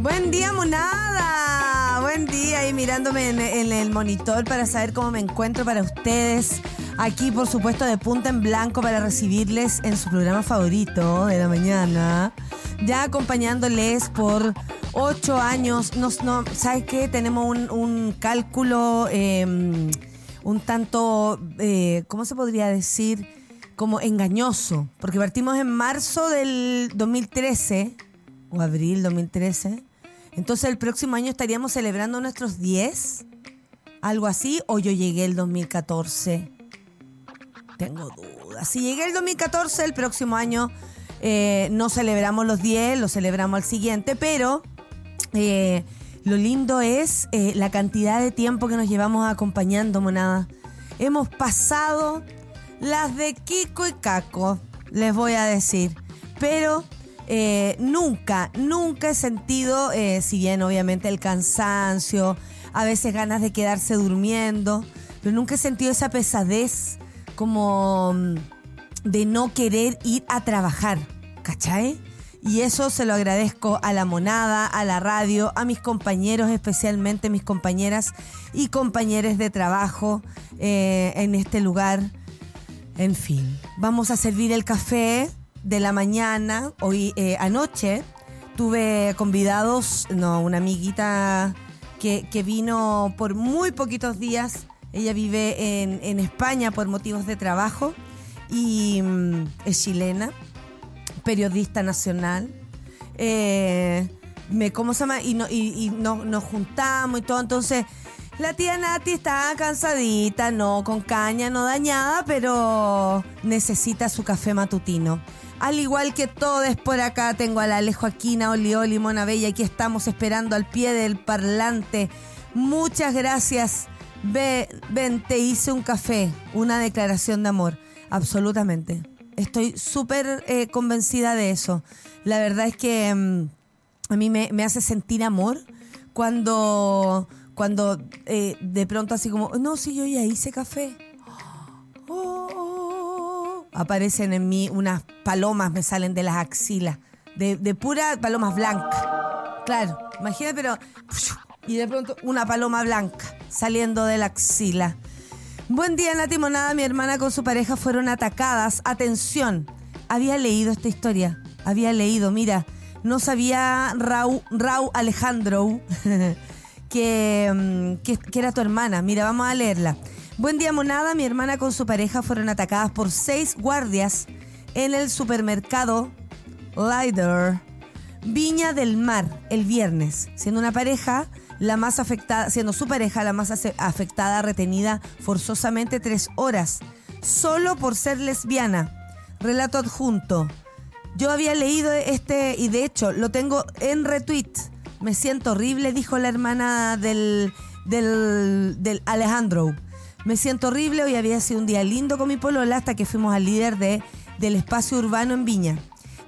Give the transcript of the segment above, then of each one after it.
Buen día, monada. Buen día y mirándome en, el monitor para saber cómo me encuentro para ustedes. Aquí, por supuesto, de punta en blanco para recibirles en su programa favorito de la mañana. Ya acompañándoles por ocho años. No, ¿Sabes qué? Tenemos un, cálculo eh, un tanto, eh, ¿cómo se podría decir? Como engañoso. Porque partimos en marzo del 2013, o abril 2013. Entonces el próximo año estaríamos celebrando nuestros 10, algo así, o yo llegué el 2014. Tengo dudas. Si llegué el 2014, el próximo año eh, no celebramos los 10, lo celebramos al siguiente, pero eh, lo lindo es eh, la cantidad de tiempo que nos llevamos acompañando, monada. Hemos pasado las de Kiko y Caco, les voy a decir. Pero eh, nunca, nunca he sentido, eh, si bien obviamente el cansancio, a veces ganas de quedarse durmiendo, pero nunca he sentido esa pesadez como mm, de no querer ir a trabajar, ¿cachai? Y eso se lo agradezco a la monada, a la radio, a mis compañeros, especialmente mis compañeras y compañeros de trabajo eh, en este lugar. En fin, vamos a servir el café de la mañana. Hoy eh, anoche tuve convidados, no, una amiguita que, que vino por muy poquitos días. Ella vive en, en España por motivos de trabajo y mm, es chilena periodista nacional. Eh, me, ¿Cómo se llama? Y, no, y, y no- nos juntamos y todo. Entonces, la tía Nati está cansadita, no con caña, no dañada, pero necesita su café matutino. Al igual que todos por acá, tengo a la Ale Joaquina, Oli Mona Bella. Aquí estamos esperando al pie del parlante. Muchas gracias. Ve, ven, te hice un café, una declaración de amor. Absolutamente. Estoy súper eh, convencida de eso. La verdad es que mm, a mí me, me hace sentir amor cuando, cuando eh, de pronto así como, no, sí, yo ya hice café. Aparecen en mí unas palomas, me salen de las axilas, de, de pura palomas blancas. Claro, imagínate, pero... Y de pronto una paloma blanca saliendo de la axila. Buen día, Nati Monada. Mi hermana con su pareja fueron atacadas. Atención, había leído esta historia. Había leído, mira, no sabía Raúl, Raúl Alejandro que, mm, que, que era tu hermana. Mira, vamos a leerla. Buen día, Monada. Mi hermana con su pareja fueron atacadas por seis guardias en el supermercado Lider Viña del Mar el viernes, siendo una pareja la más afectada, siendo su pareja la más afectada, retenida forzosamente tres horas, solo por ser lesbiana. Relato adjunto. Yo había leído este y de hecho lo tengo en retweet. Me siento horrible, dijo la hermana del, del, del Alejandro. Me siento horrible, hoy había sido un día lindo con mi polola hasta que fuimos al líder de, del espacio urbano en Viña.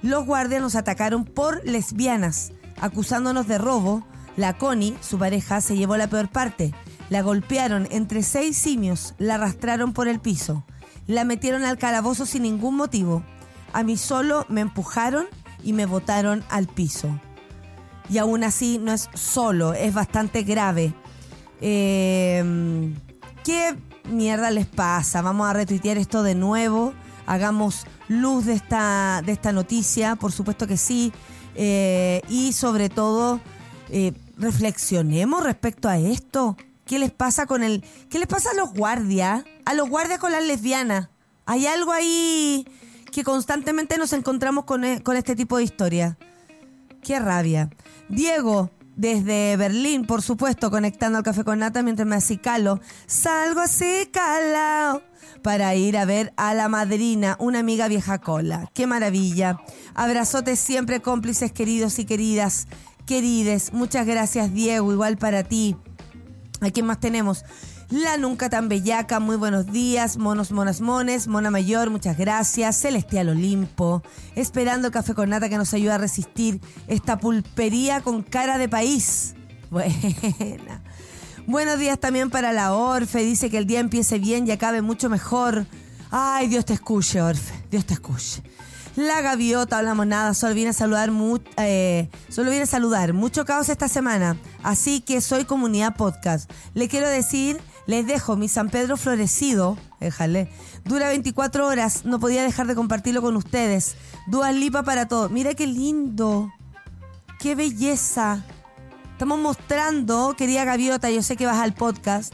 Los guardias nos atacaron por lesbianas, acusándonos de robo. La Connie, su pareja, se llevó la peor parte. La golpearon entre seis simios, la arrastraron por el piso. La metieron al calabozo sin ningún motivo. A mí solo me empujaron y me botaron al piso. Y aún así no es solo, es bastante grave. Eh, ¿Qué mierda les pasa? Vamos a retuitear esto de nuevo. Hagamos luz de esta, de esta noticia, por supuesto que sí. Eh, y sobre todo, eh, reflexionemos respecto a esto. ¿Qué les pasa con el. ¿Qué les pasa a los guardias? A los guardias con las lesbianas. Hay algo ahí que constantemente nos encontramos con, e- con este tipo de historia. Qué rabia. Diego, desde Berlín, por supuesto, conectando al café con nata mientras me acicalo. Salgo así calao para ir a ver a la madrina, una amiga vieja cola. Qué maravilla. Abrazotes siempre cómplices queridos y queridas. Querides, muchas gracias Diego, igual para ti. ¿A quién más tenemos? La nunca tan bellaca, muy buenos días. Monos, monas, mones. Mona Mayor, muchas gracias. Celestial Olimpo. Esperando café con nata que nos ayuda a resistir esta pulpería con cara de país. Buena. Buenos días también para la Orfe. Dice que el día empiece bien y acabe mucho mejor. Ay, Dios te escuche, Orfe. Dios te escuche. La gaviota, hablamos nada, solo viene a saludar, eh, solo viene a saludar. Mucho caos esta semana, así que soy comunidad podcast. Le quiero decir, les dejo mi San Pedro florecido, déjale. Dura 24 horas, no podía dejar de compartirlo con ustedes. Dual lipa para todo. Mira qué lindo. Qué belleza. Estamos mostrando, querida gaviota, yo sé que vas al podcast,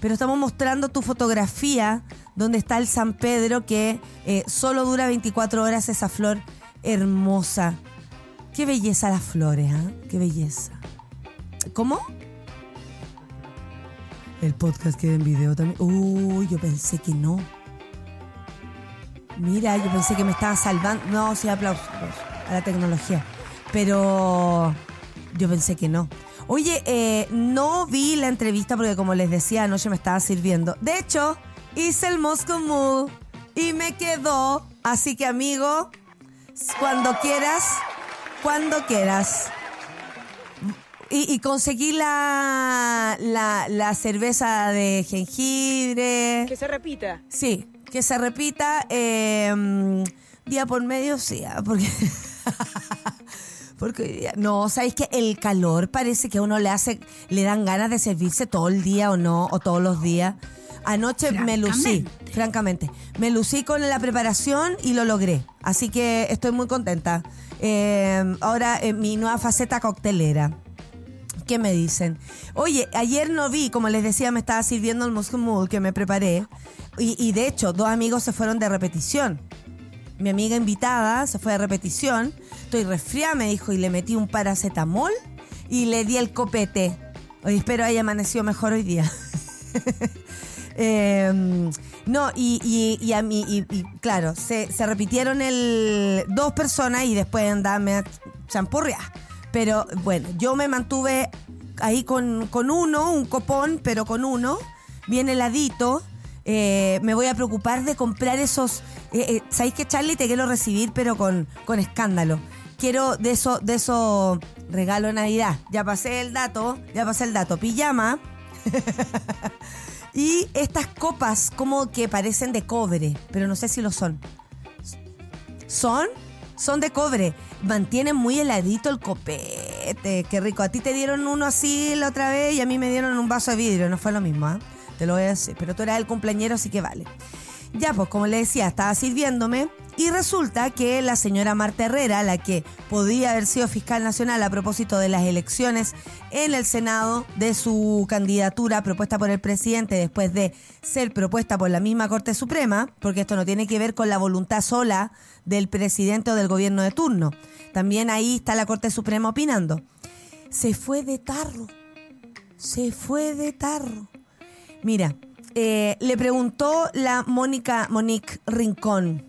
pero estamos mostrando tu fotografía donde está el San Pedro que eh, solo dura 24 horas esa flor hermosa. Qué belleza las flores, ¿ah? Qué belleza. ¿Cómo? El podcast queda en video también. Uy, yo pensé que no. Mira, yo pensé que me estaba salvando. No, sí, aplausos a la tecnología. Pero yo pensé que no. Oye, eh, no vi la entrevista porque como les decía anoche me estaba sirviendo. De hecho, hice el Moscow Move y me quedó. Así que, amigo, cuando quieras, cuando quieras. Y, conseguí la, la, cerveza de jengibre. Que se repita. Sí, que se repita em, día por medio, sí, ah, porque... porque no, ¿sabéis que el calor parece que a uno le hace, le dan ganas de servirse todo el día o no, o todos los días? Anoche me lucí, francamente. Me lucí con la preparación y lo logré. Así que estoy muy contenta. Eh, ahora en mi nueva faceta coctelera. ¿Qué me dicen? Oye, ayer no vi, como les decía, me estaba sirviendo el Moscow que me preparé. Y, de hecho, dos amigos se fueron de repetición. Mi amiga invitada se fue de repetición. Estoy resfriada, me dijo, y le metí un paracetamol y le di el copete. Hoy espero haya amanecido mejor hoy día. Em, no, y, a mí, y, claro, se, repitieron el dos personas y después andame champurria. Pero bueno, yo me mantuve ahí con, uno, un copón, pero con uno, bien heladito. Eh, me voy a preocupar de comprar esos. Eh, eh, ¿Sabéis que Charlie te quiero recibir, pero con, con escándalo? Quiero de eso, de eso regalo Navidad. Ya pasé el dato, ya pasé el dato. Pijama. Y estas copas como que parecen de cobre, pero no sé si lo son. ¿Son? Son de cobre. Mantienen muy heladito el copete. Qué rico. A ti te dieron uno así la otra vez y a mí me dieron un vaso de vidrio. No fue lo mismo, ¿eh? Te lo voy a decir. Pero tú eras el cumpleañero, así que vale. Ya, pues como le decía, estaba sirviéndome y resulta que la señora Marta Herrera, la que podía haber sido fiscal nacional a propósito de las elecciones en el Senado de su candidatura propuesta por el presidente después de ser propuesta por la misma Corte Suprema, porque esto no tiene que ver con la voluntad sola del presidente o del gobierno de turno. También ahí está la Corte Suprema opinando. Se fue de tarro. Se fue de tarro. Mira, eh, le preguntó la Mónica Monique Rincón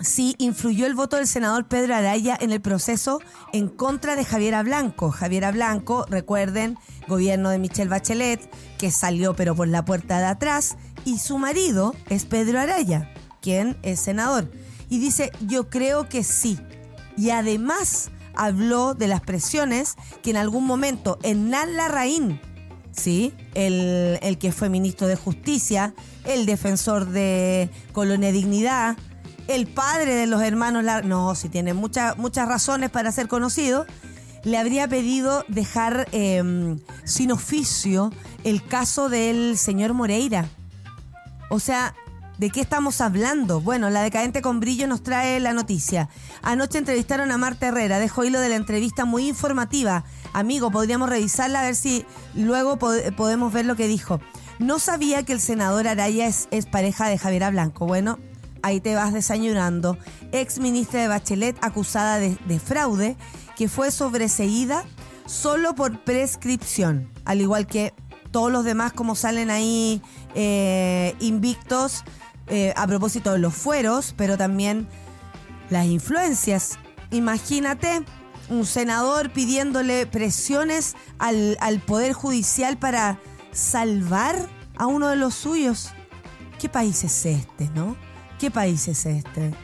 si influyó el voto del senador Pedro Araya en el proceso en contra de Javiera Blanco. Javiera Blanco, recuerden, gobierno de Michelle Bachelet, que salió pero por la puerta de atrás, y su marido es Pedro Araya, quien es senador. Y dice, yo creo que sí. Y además habló de las presiones que en algún momento Hernán Larraín, ¿sí? El, el que fue ministro de Justicia, el defensor de Colonia Dignidad, el padre de los hermanos, no, si tiene muchas muchas razones para ser conocido, le habría pedido dejar em, sin oficio el caso del señor Moreira. O sea, ¿de qué estamos hablando? Bueno, la decadente con brillo nos trae la noticia. Anoche entrevistaron a Marta Herrera, dejó hilo de la entrevista muy informativa. Amigo, podríamos revisarla a ver si luego podemos ver lo que dijo. No sabía que el senador Araya es, pareja de Javiera Blanco. Bueno, ahí te vas desayunando, ex ministra de Bachelet acusada de, fraude, que fue sobreseída solo por prescripción, al igual que todos los demás como salen ahí eh, invictos eh, a propósito de los fueros, pero también las influencias. Imagínate un senador pidiéndole presiones al, al Poder Judicial para salvar a uno de los suyos. ¿Qué país es este, no? ¿Qué país es este?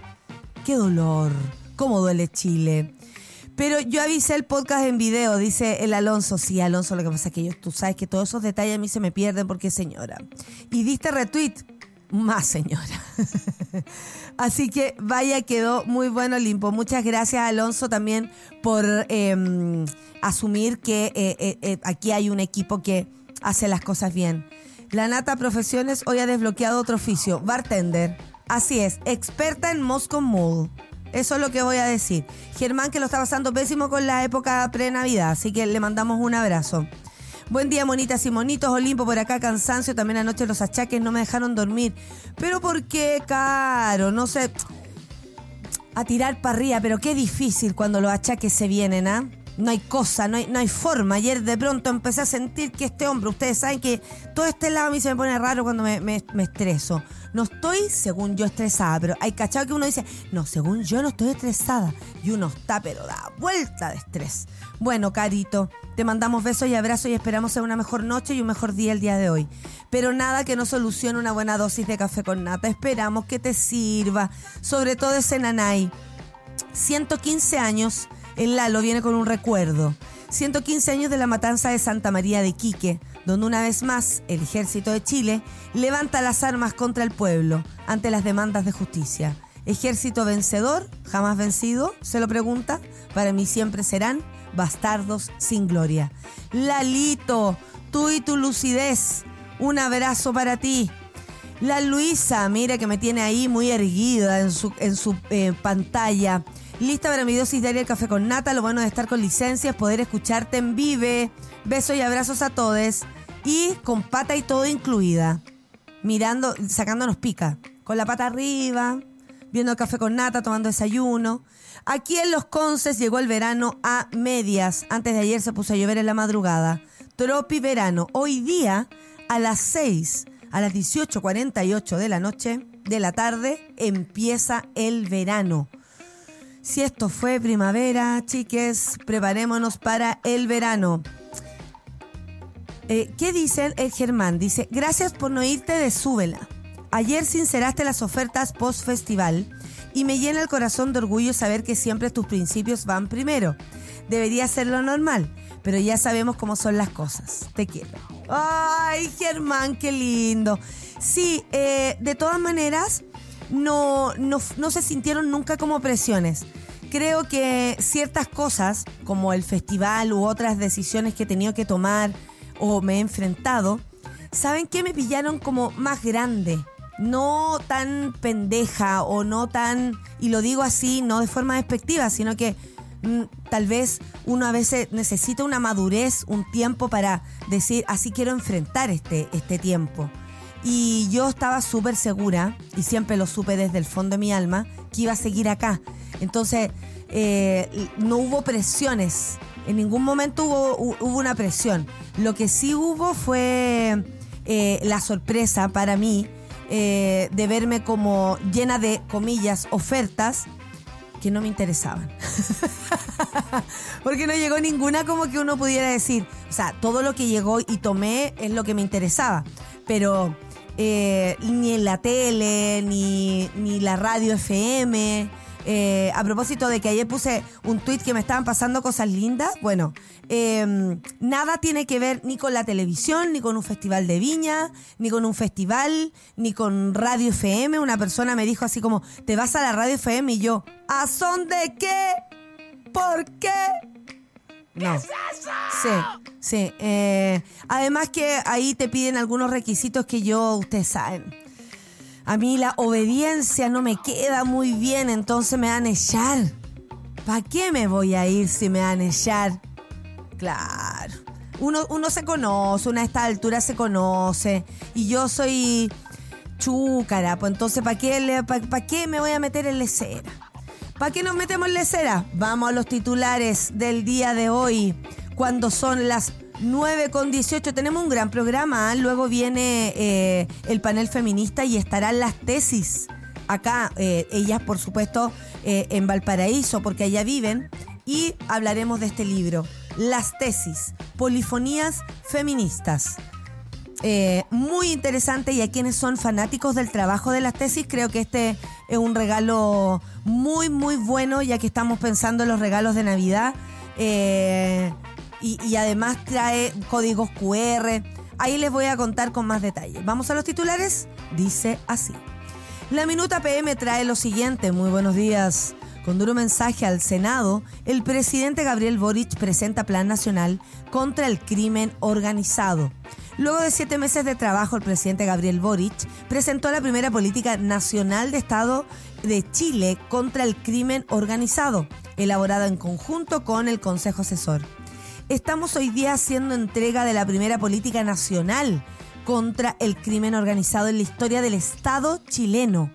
Qué dolor. ¿Cómo duele Chile? Pero yo avisé el podcast en video, dice el Alonso. Sí, Alonso, lo que pasa es que yo, tú sabes que todos esos detalles a mí se me pierden porque señora. Y diste retweet, más señora. Así que vaya, quedó muy bueno Limpo. Muchas gracias Alonso también por em, asumir que eh, eh, eh, aquí hay un equipo que hace las cosas bien. La Nata Profesiones hoy ha desbloqueado otro oficio, bartender. Así es, experta en Moscow Mule. Eso es lo que voy a decir. Germán que lo está pasando pésimo con la época pre-Navidad, así que le mandamos un abrazo. Buen día, monitas y monitos. Olimpo por acá, cansancio. También anoche los achaques no me dejaron dormir. Pero ¿por qué, caro? No sé. A tirar para arriba, pero qué difícil cuando los achaques se vienen, ¿ah? No hay cosa, no hay, no hay forma. Ayer de pronto empecé a sentir que este hombre, ustedes saben que todo este lado a mí se me pone raro cuando me, me, me estreso. No estoy, según yo, estresada, pero hay cachado que uno dice, no, según yo no estoy estresada. Y uno está, pero da vuelta de estrés. Bueno, Carito, te mandamos besos y abrazos y esperamos una mejor noche y un mejor día el día de hoy. Pero nada que no solucione una buena dosis de café con nata. Esperamos que te sirva, sobre todo ese nanay. 115 años, el Lalo viene con un recuerdo. 115 años de la matanza de Santa María de Quique, donde una vez más el ejército de Chile levanta las armas contra el pueblo ante las demandas de justicia. Ejército vencedor, jamás vencido, se lo pregunta, para mí siempre serán bastardos sin gloria. Lalito, tú y tu lucidez, un abrazo para ti. La Luisa, mira que me tiene ahí muy erguida en su, en su eh, pantalla. Lista para mi dosis diaria de café con nata. Lo bueno de estar con licencia es poder escucharte en vive. Besos y abrazos a todos. Y con pata y todo incluida. Mirando, sacándonos pica. Con la pata arriba, viendo el café con nata, tomando desayuno. Aquí en Los Conces llegó el verano a medias. Antes de ayer se puso a llover en la madrugada. Tropi verano. Hoy día, a las 6, a las 18.48 de la noche, de la tarde, empieza el verano. Si esto fue primavera, chiques, preparémonos para el verano. Eh, ¿Qué dice el Germán? Dice, gracias por no irte de Súbela. Ayer sinceraste las ofertas post-festival y me llena el corazón de orgullo saber que siempre tus principios van primero. Debería ser lo normal, pero ya sabemos cómo son las cosas. Te quiero. Ay, Germán, qué lindo. Sí, eh, de todas maneras, no, no, se sintieron nunca como presiones. Creo que ciertas cosas, como el festival u otras decisiones que he tenido que tomar o me he enfrentado, ¿saben qué? Me pillaron como más grande, no tan pendeja o no tan, y lo digo así, no de forma despectiva, sino que mm, tal vez uno a veces necesita una madurez, un tiempo para decir, así quiero enfrentar este, este tiempo. Y yo estaba súper segura, y siempre lo supe desde el fondo de mi alma, que iba a seguir acá. Entonces, eh, no hubo presiones. En ningún momento hubo, hubo, una presión. Lo que sí hubo fue eh, la sorpresa para mí eh, de verme como llena de, comillas, ofertas que no me interesaban. Porque no llegó ninguna como que uno pudiera decir, o sea, todo lo que llegó y tomé es lo que me interesaba. Pero eh, ni en la tele, ni, ni la radio FM. Eh, a propósito de que ayer puse un tweet que me estaban pasando cosas lindas, bueno, em, nada tiene que ver ni con la televisión, ni con un festival de viña, ni con un festival, ni con radio FM. Una persona me dijo así como, te vas a la radio FM y yo, ¿a son de qué? ¿Por qué? ¿Qué es eso? Sí, sí. Eh, además que ahí te piden algunos requisitos que yo, ustedes saben. A mí la obediencia no me queda muy bien, entonces me van a echar. ¿Para qué me voy a ir si me van a echar? Claro. Uno, uno se conoce, una a esta altura se conoce. Y yo soy chúcara, pues entonces ¿para qué, para qué me voy a meter en lecera? ¿Para qué nos metemos en lecera? Vamos a los titulares del día de hoy, cuando son las 9 con 18. Tenemos un gran programa. ¿ah? Luego viene eh, el panel feminista y estarán las tesis. Acá, eh, ellas, por supuesto, eh, en Valparaíso, porque allá viven. Y hablaremos de este libro, Las tesis, polifonías feministas. Eh, muy interesante y a quienes son fanáticos del trabajo de las tesis, creo que este es un regalo muy, muy bueno, ya que estamos pensando en los regalos de Navidad. Eh, y, además trae códigos QR. Ahí les voy a contar con más detalle. Vamos a los titulares. Dice así. La Minuta PM trae lo siguiente. Muy buenos días. Con duro mensaje al Senado, el presidente Gabriel Boric presenta Plan Nacional contra el Crimen Organizado. Luego de siete meses de trabajo, el presidente Gabriel Boric presentó la primera política nacional de Estado de Chile contra el crimen organizado, elaborada en conjunto con el Consejo Asesor. Estamos hoy día haciendo entrega de la primera política nacional contra el crimen organizado en la historia del Estado chileno.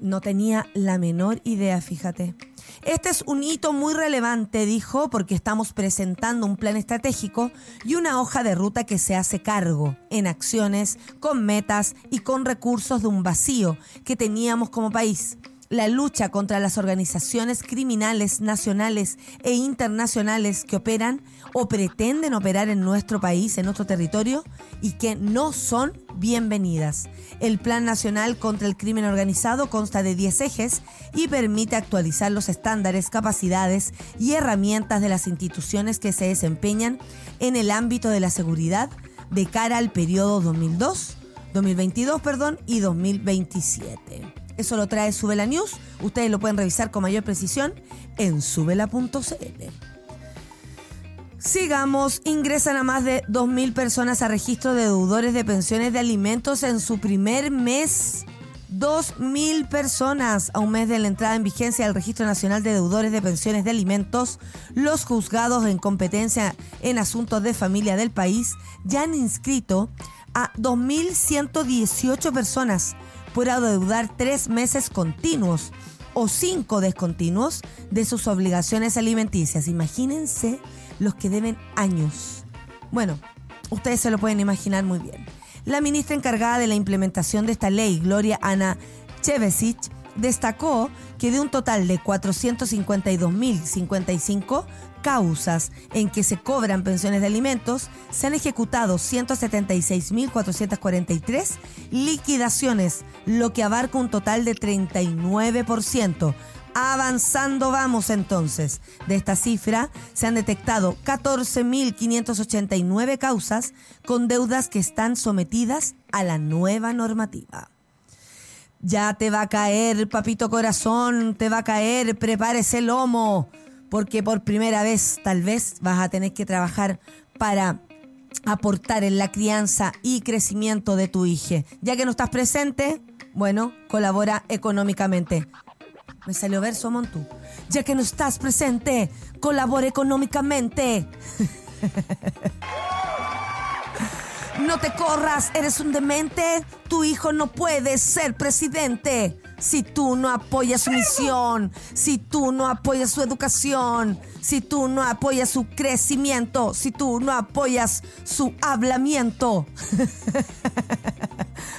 No tenía la menor idea, fíjate. Este es un hito muy relevante, dijo, porque estamos presentando un plan estratégico y una hoja de ruta que se hace cargo en acciones, con metas y con recursos de un vacío que teníamos como país. La lucha contra las organizaciones criminales nacionales e internacionales que operan o pretenden operar en nuestro país, en nuestro territorio, y que no son bienvenidas. El Plan Nacional contra el Crimen Organizado consta de 10 ejes y permite actualizar los estándares, capacidades y herramientas de las instituciones que se desempeñan en el ámbito de la seguridad de cara al periodo 2002, 2022 perdón, y 2027. Eso lo trae Subela News. Ustedes lo pueden revisar con mayor precisión en subela.cl. Sigamos, ingresan a más de 2.000 personas a registro de deudores de pensiones de alimentos en su primer mes. 2.000 personas a un mes de la entrada en vigencia del Registro Nacional de Deudores de Pensiones de Alimentos, los juzgados en competencia en asuntos de familia del país ya han inscrito a 2.118 personas por adeudar tres meses continuos o cinco descontinuos de sus obligaciones alimenticias. Imagínense los que deben años. Bueno, ustedes se lo pueden imaginar muy bien. La ministra encargada de la implementación de esta ley, Gloria Ana Chevesic, destacó que de un total de 452.055 causas en que se cobran pensiones de alimentos, se han ejecutado 176.443 liquidaciones, lo que abarca un total de 39%. Avanzando vamos entonces. De esta cifra se han detectado 14.589 causas con deudas que están sometidas a la nueva normativa. Ya te va a caer, papito corazón, te va a caer, prepárese el lomo porque por primera vez tal vez vas a tener que trabajar para aportar en la crianza y crecimiento de tu hija. Ya que no estás presente, bueno, colabora económicamente. Me salió verso Montú. Ya que no estás presente, colabora económicamente. no te corras, eres un demente. Tu hijo no puede ser presidente si tú no apoyas su misión, si tú no apoyas su educación, si tú no apoyas su crecimiento, si tú no apoyas su hablamiento.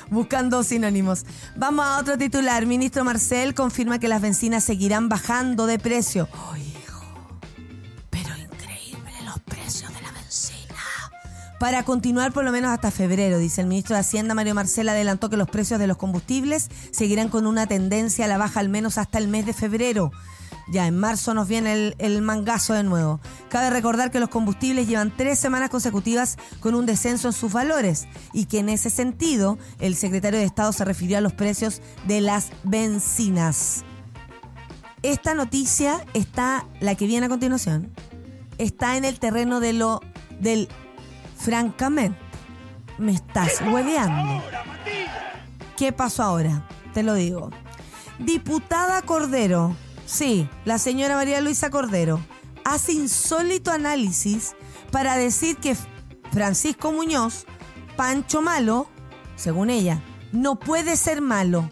Buscando sinónimos. Vamos a otro titular. Ministro Marcel confirma que las bencinas seguirán bajando de precio. Para continuar por lo menos hasta febrero, dice el ministro de Hacienda Mario Marcela adelantó que los precios de los combustibles seguirán con una tendencia a la baja al menos hasta el mes de febrero. Ya en marzo nos viene el, mangazo de nuevo. Cabe recordar que los combustibles llevan tres semanas consecutivas con un descenso en sus valores y que en ese sentido el secretario de Estado se refirió a los precios de las bencinas. Esta noticia está, la que viene a continuación, está en el terreno de lo del Francamente, me estás hueveando. ¿Qué pasó ahora? Te lo digo. Diputada Cordero, sí, la señora María Luisa Cordero, hace insólito análisis para decir que Francisco Muñoz, Pancho Malo, según ella, no puede ser malo.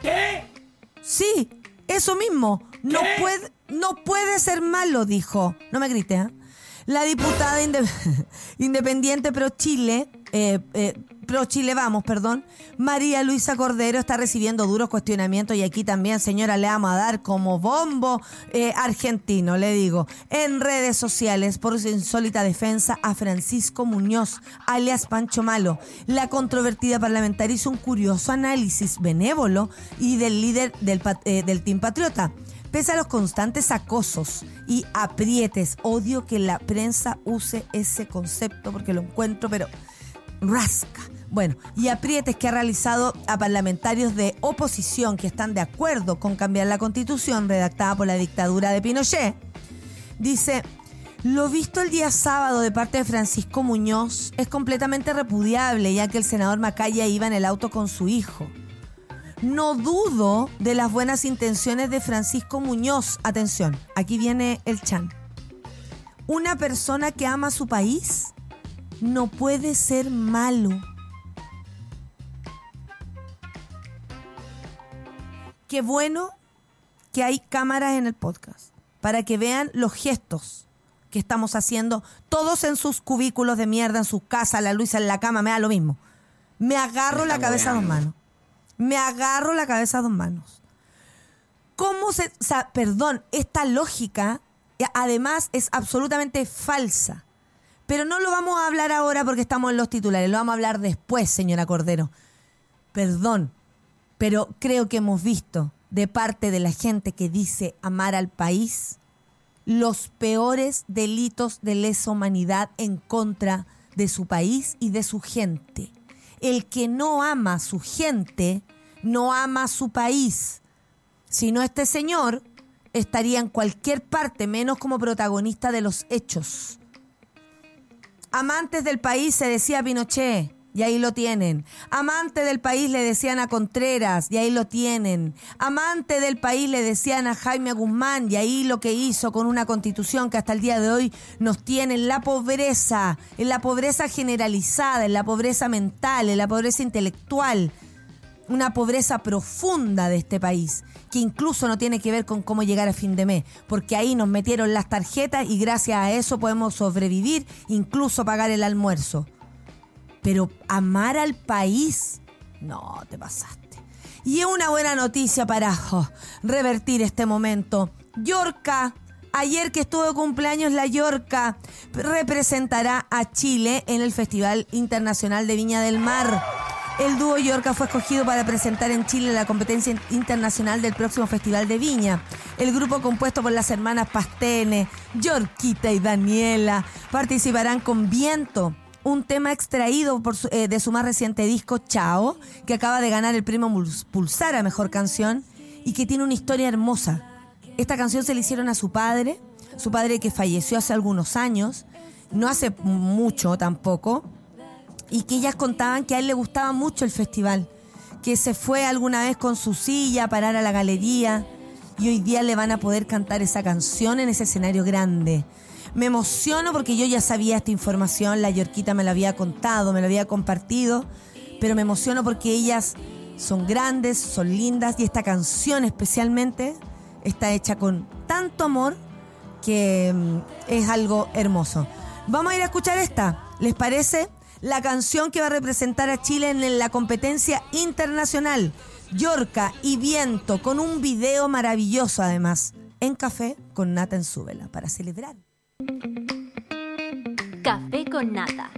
¿Qué? Sí, eso mismo. No puede, no puede ser malo, dijo. No me grites, ¿eh? La diputada independiente Pro Chile, eh, eh, Pro Chile Vamos, perdón, María Luisa Cordero está recibiendo duros cuestionamientos y aquí también, señora, le vamos a dar como bombo eh, argentino, le digo, en redes sociales por su insólita defensa a Francisco Muñoz, alias Pancho Malo. La controvertida parlamentaria hizo un curioso análisis benévolo y del líder del, eh, del Team Patriota. Pese a los constantes acosos y aprietes, odio que la prensa use ese concepto porque lo encuentro, pero rasca. Bueno, y aprietes que ha realizado a parlamentarios de oposición que están de acuerdo con cambiar la constitución redactada por la dictadura de Pinochet. Dice, lo visto el día sábado de parte de Francisco Muñoz es completamente repudiable, ya que el senador Macaya iba en el auto con su hijo. No dudo de las buenas intenciones de Francisco Muñoz. Atención, aquí viene el chan. Una persona que ama su país no puede ser malo. Qué bueno que hay cámaras en el podcast para que vean los gestos que estamos haciendo, todos en sus cubículos de mierda, en su casa, la luz en la cama, me da lo mismo. Me agarro la cabeza a dos manos. Me agarro la cabeza a dos manos. ¿Cómo se.? O sea, perdón, esta lógica eh, además es absolutamente falsa. Pero no lo vamos a hablar ahora porque estamos en los titulares, lo vamos a hablar después, señora Cordero. Perdón, pero creo que hemos visto de parte de la gente que dice amar al país los peores delitos de lesa humanidad en contra de su país y de su gente. El que no ama a su gente, no ama a su país. Si no, este señor estaría en cualquier parte, menos como protagonista de los hechos. Amantes del país se decía Pinochet. Y ahí lo tienen. Amante del país le decían a Contreras, y ahí lo tienen. Amante del país le decían a Jaime Guzmán, y ahí lo que hizo con una constitución que hasta el día de hoy nos tiene en la pobreza, en la pobreza generalizada, en la pobreza mental, en la pobreza intelectual. Una pobreza profunda de este país, que incluso no tiene que ver con cómo llegar a fin de mes, porque ahí nos metieron las tarjetas y gracias a eso podemos sobrevivir, incluso pagar el almuerzo. Pero amar al país, no, te pasaste. Y una buena noticia para revertir este momento. Yorca, ayer que estuvo de cumpleaños la Yorca, representará a Chile en el Festival Internacional de Viña del Mar. El dúo Yorca fue escogido para presentar en Chile la competencia internacional del próximo Festival de Viña. El grupo compuesto por las hermanas Pastene, Yorquita y Daniela participarán con Viento un tema extraído eh, de su más reciente disco, Chao, que acaba de ganar el premio Pulsar a Mejor Canción y que tiene una historia hermosa. Esta canción se le hicieron a su padre, su padre que falleció hace algunos años, no hace mucho tampoco, y que ellas contaban que a él le gustaba mucho el festival, que se fue alguna vez con su silla a parar a la galería y hoy día le van a poder cantar esa canción en ese escenario grande. Me emociono porque yo ya sabía esta información, la Yorquita me la había contado, me la había compartido, pero me emociono porque ellas son grandes, son lindas y esta canción especialmente está hecha con tanto amor que mm, es algo hermoso. Vamos a ir a escuchar esta, ¿les parece? La canción que va a representar a Chile en la competencia internacional, Yorca y Viento, con un video maravilloso además, en café con Nata en Súbela, para celebrar. Café con nata.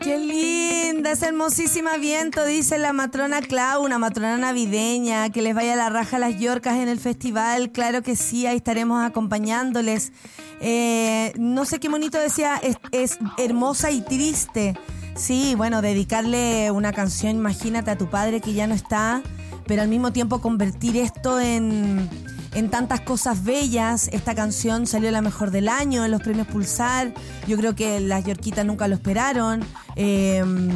Qué linda, es hermosísima viento, dice la matrona Clau, una matrona navideña, que les vaya la raja a las Yorcas en el festival, claro que sí, ahí estaremos acompañándoles. Eh, no sé qué bonito decía, es hermosa y triste. Sí, bueno, dedicarle una canción, imagínate a tu padre que ya no está, pero al mismo tiempo convertir esto en en tantas cosas bellas. Esta canción salió la mejor del año en los premios Pulsar. Yo creo que las Yorquitas nunca lo esperaron. Em,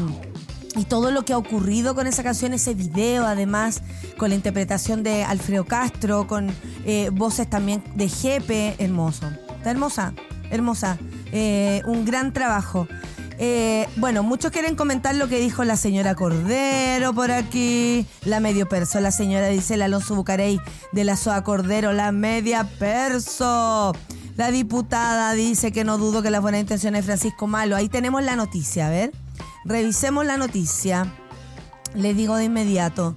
y todo lo que ha ocurrido con esa canción, ese video, además, con la interpretación de Alfredo Castro, con eh, voces también de Jepe, hermoso. Está hermosa, hermosa. Eh, un gran trabajo. Eh, bueno, muchos quieren comentar lo que dijo la señora Cordero por aquí. La medio perso, la señora dice el Alonso Bucarey de la SOA Cordero, la media perso. La diputada dice que no dudo que las buenas intenciones de Francisco Malo. Ahí tenemos la noticia, a ver. Revisemos la noticia. Le digo de inmediato.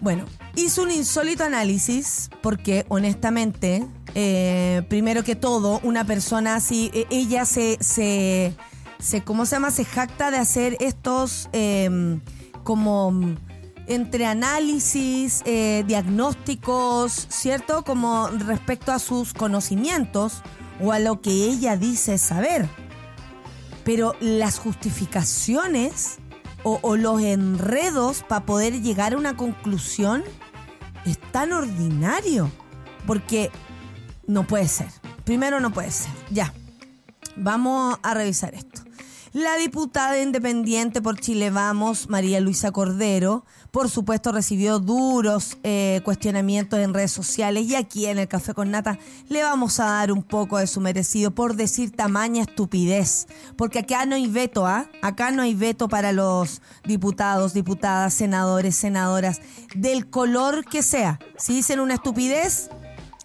Bueno, hizo un insólito análisis porque honestamente, eh, primero que todo, una persona así, e- ella se, se, se, ¿cómo se llama? Se jacta de hacer estos em, como mm, entre análisis, eh, diagnósticos, ¿cierto? Como respecto a sus conocimientos o a lo que ella dice saber. Pero las justificaciones o, o los enredos para poder llegar a una conclusión es tan ordinario. Porque no puede ser. Primero no puede ser. Ya. Vamos a revisar esto. La diputada independiente por Chile Vamos, María Luisa Cordero, por supuesto recibió duros eh, cuestionamientos en redes sociales y aquí en el Café con Nata le vamos a dar un poco de su merecido por decir tamaña estupidez. Porque acá no hay veto, ¿ah? Acá no hay veto para los diputados, diputadas, senadores, senadoras, del color que sea. Si dicen una estupidez,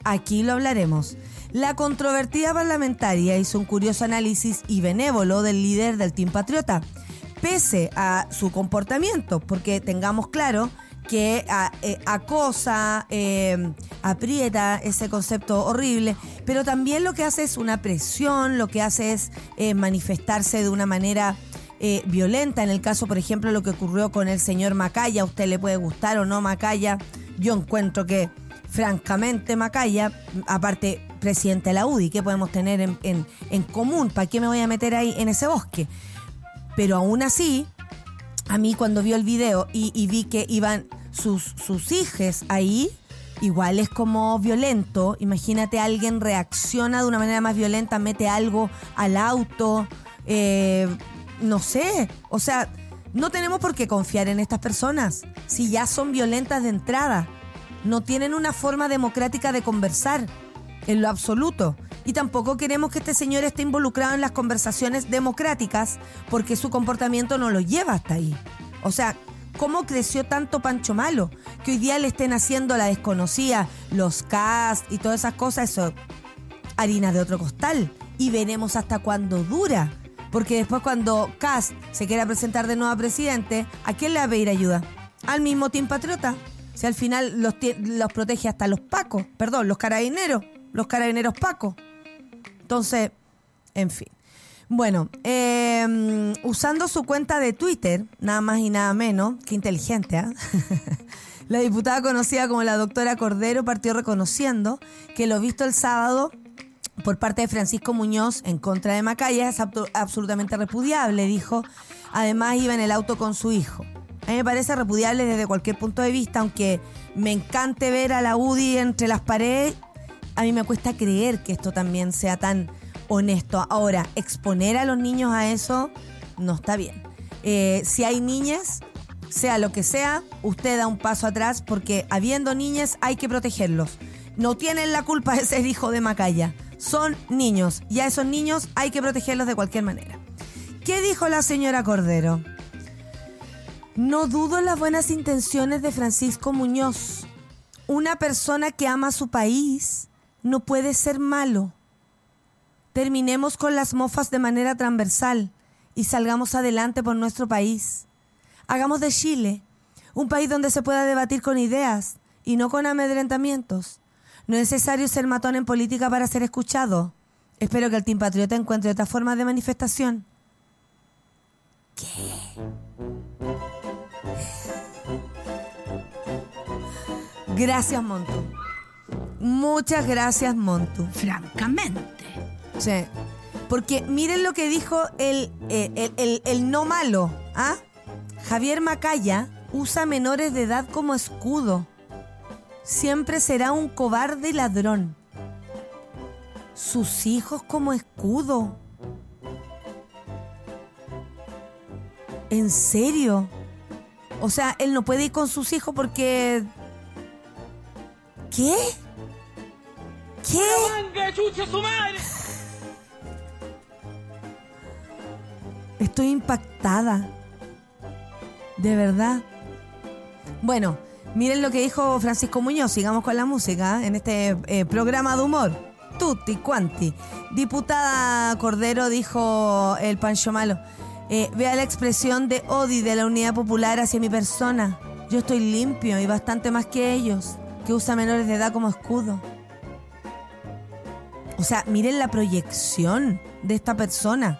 Aquí lo hablaremos. La controvertida parlamentaria hizo un curioso análisis y benévolo del líder del Team Patriota, pese a su comportamiento, porque tengamos claro que a- eh, acosa, eh, aprieta ese concepto horrible, pero también lo que hace es una presión, lo que hace es eh, manifestarse de una manera eh, violenta. En el caso, por ejemplo, lo que ocurrió con el señor Macaya, usted le puede gustar o no Macaya, yo encuentro que francamente Macaya, aparte presidente de la UDI, ¿qué podemos tener en, en- común? ¿Para qué me voy a meter ahí en ese bosque? Pero aún así, a mí cuando vio el video y, y vi que iban sus, sus hijas ahí, igual es como violento. Imagínate, alguien reacciona de una manera más violenta, mete algo al auto, eh, no sé, o sea, no tenemos por qué confiar en estas personas si ya son violentas de entrada. No tienen una forma democrática de conversar en lo absoluto. Y tampoco queremos que este señor esté involucrado en las conversaciones democráticas porque su comportamiento no lo lleva hasta ahí. O sea, ¿cómo creció tanto Pancho Malo? Que hoy día le estén haciendo la desconocida, los cast y todas esas cosas, eso, harina de otro costal. Y veremos hasta cuándo dura. Porque después cuando Cast se quiera presentar de nuevo a presidente, ¿a quién le va a pedir ayuda? Al mismo Team Patriota. Si al final los, los protege hasta los pacos, perdón, los carabineros, los carabineros pacos. Entonces, en fin. Bueno, eh, usando su cuenta de Twitter, nada más y nada menos, qué inteligente, ¿ah? la diputada conocida como la doctora Cordero partió reconociendo que lo visto el sábado por parte de Francisco Muñoz en contra de Macaya es absolutamente repudiable, dijo. Además iba en el auto con su hijo. A mí me parece repudiable desde cualquier punto de vista, aunque me encante ver a la UDI entre las paredes, a mí me cuesta creer que esto también sea tan honesto. Ahora, exponer a los niños a eso no está bien. Eh, si hay niñas, sea lo que sea, usted da un paso atrás porque habiendo niñas hay que protegerlos. No tienen la culpa de ser hijo de Macaya. Son niños y a esos niños hay que protegerlos de cualquier manera. ¿Qué dijo la señora Cordero? No dudo las buenas intenciones de Francisco Muñoz. Una persona que ama su país no puede ser malo. Terminemos con las mofas de manera transversal y salgamos adelante por nuestro país. Hagamos de Chile un país donde se pueda debatir con ideas y no con amedrentamientos. No es necesario ser matón en política para ser escuchado. Espero que el Team Patriota encuentre otra forma de manifestación. ¿Qué? Gracias, Montu. Muchas gracias, Montu. Francamente. Sí. Porque miren lo que dijo el, eh, el, el- el no malo. ¿ah? Javier Macaya usa menores de edad como escudo. Siempre será un cobarde ladrón. Sus hijos como escudo. ¿En serio? O sea, él no puede ir con sus hijos porque... ¿Qué? ¿Qué? Estoy impactada. De verdad. Bueno, miren lo que dijo Francisco Muñoz. Sigamos con la música ¿eh? en este eh, programa de humor. Tutti quanti. Diputada Cordero dijo el Pancho Malo. Eh, vea la expresión de Odi de la Unidad Popular hacia mi persona. Yo estoy limpio y bastante más que ellos, que usa menores de edad como escudo. O sea, miren la proyección de esta persona.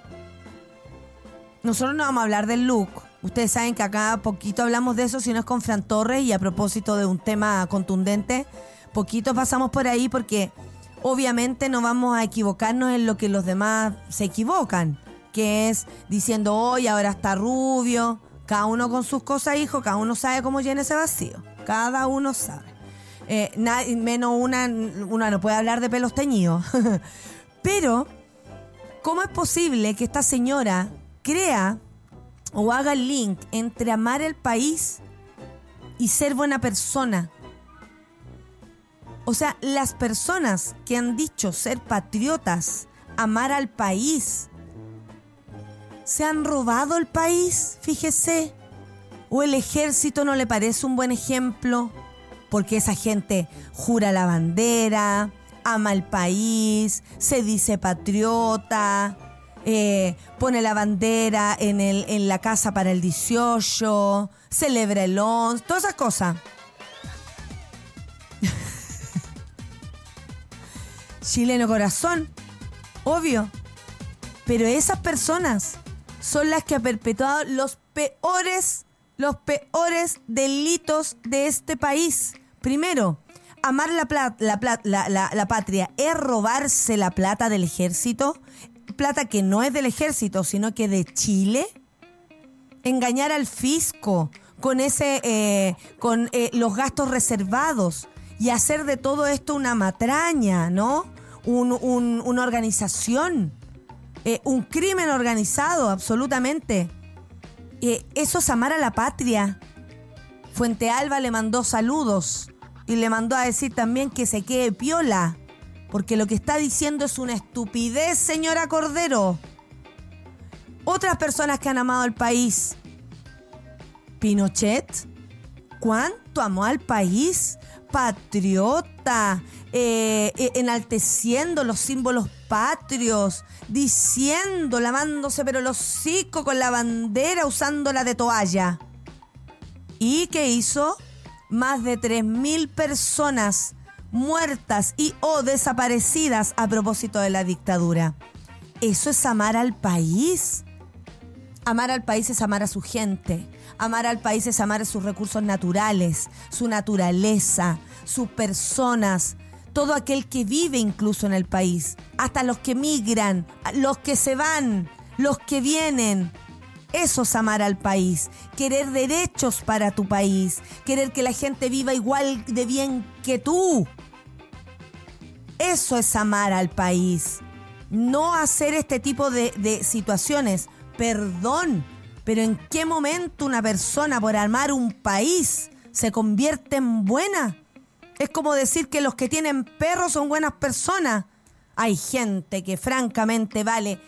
Nosotros no vamos a hablar del look. Ustedes saben que acá poquito hablamos de eso, si no es con Fran Torres y a propósito de un tema contundente, poquito pasamos por ahí porque obviamente no vamos a equivocarnos en lo que los demás se equivocan, que es diciendo, hoy ahora está rubio, cada uno con sus cosas, hijo, cada uno sabe cómo llena ese vacío, cada uno sabe. Eh, menos una, una no puede hablar de pelos teñidos. Pero, ¿cómo es posible que esta señora crea o haga el link entre amar el país y ser buena persona? O sea, las personas que han dicho ser patriotas, amar al país, se han robado el país, fíjese. ¿O el ejército no le parece un buen ejemplo? Porque esa gente jura la bandera, ama el país, se dice patriota, eh, pone la bandera en, el, en la casa para el 18, celebra el 11, todas esas cosas. Chileno corazón, obvio. Pero esas personas son las que han perpetuado los peores, los peores delitos de este país. Primero, amar la, la, patria es robarse la plata del ejército, plata que no es del ejército, sino que de Chile. Engañar al fisco con ese, eh, con eh, los gastos reservados y hacer de todo esto una matraña, ¿no? una organización, eh, un crimen organizado, absolutamente. eso es amar a la patria. Fuente Alba le mandó saludos y le mandó a decir también que se quede piola, porque lo que está diciendo es una estupidez, señora Cordero. Otras personas que han amado al país. Pinochet, ¿cuánto amó al país? Patriota, eh, eh, enalteciendo los símbolos patrios, diciendo, lavándose pero los hocico con la bandera usándola de toalla. ¿Y qué hizo? Más de 3.000 personas muertas y o desaparecidas a propósito de la dictadura. ¿Eso es amar al país? Amar al país es amar a su gente. Amar al país es amar a sus recursos naturales, su naturaleza, sus personas, todo aquel que vive incluso en el país, hasta los que migran, los que se van, los que vienen, eso es amar al país, querer derechos para tu país, querer que la gente viva igual de bien que tú. Eso es amar al país. No hacer este tipo de, situaciones. Perdón, pero ¿en qué momento una persona por amar un país se convierte en buena? Es como decir que los que tienen perros son buenas personas. Hay gente que francamente vale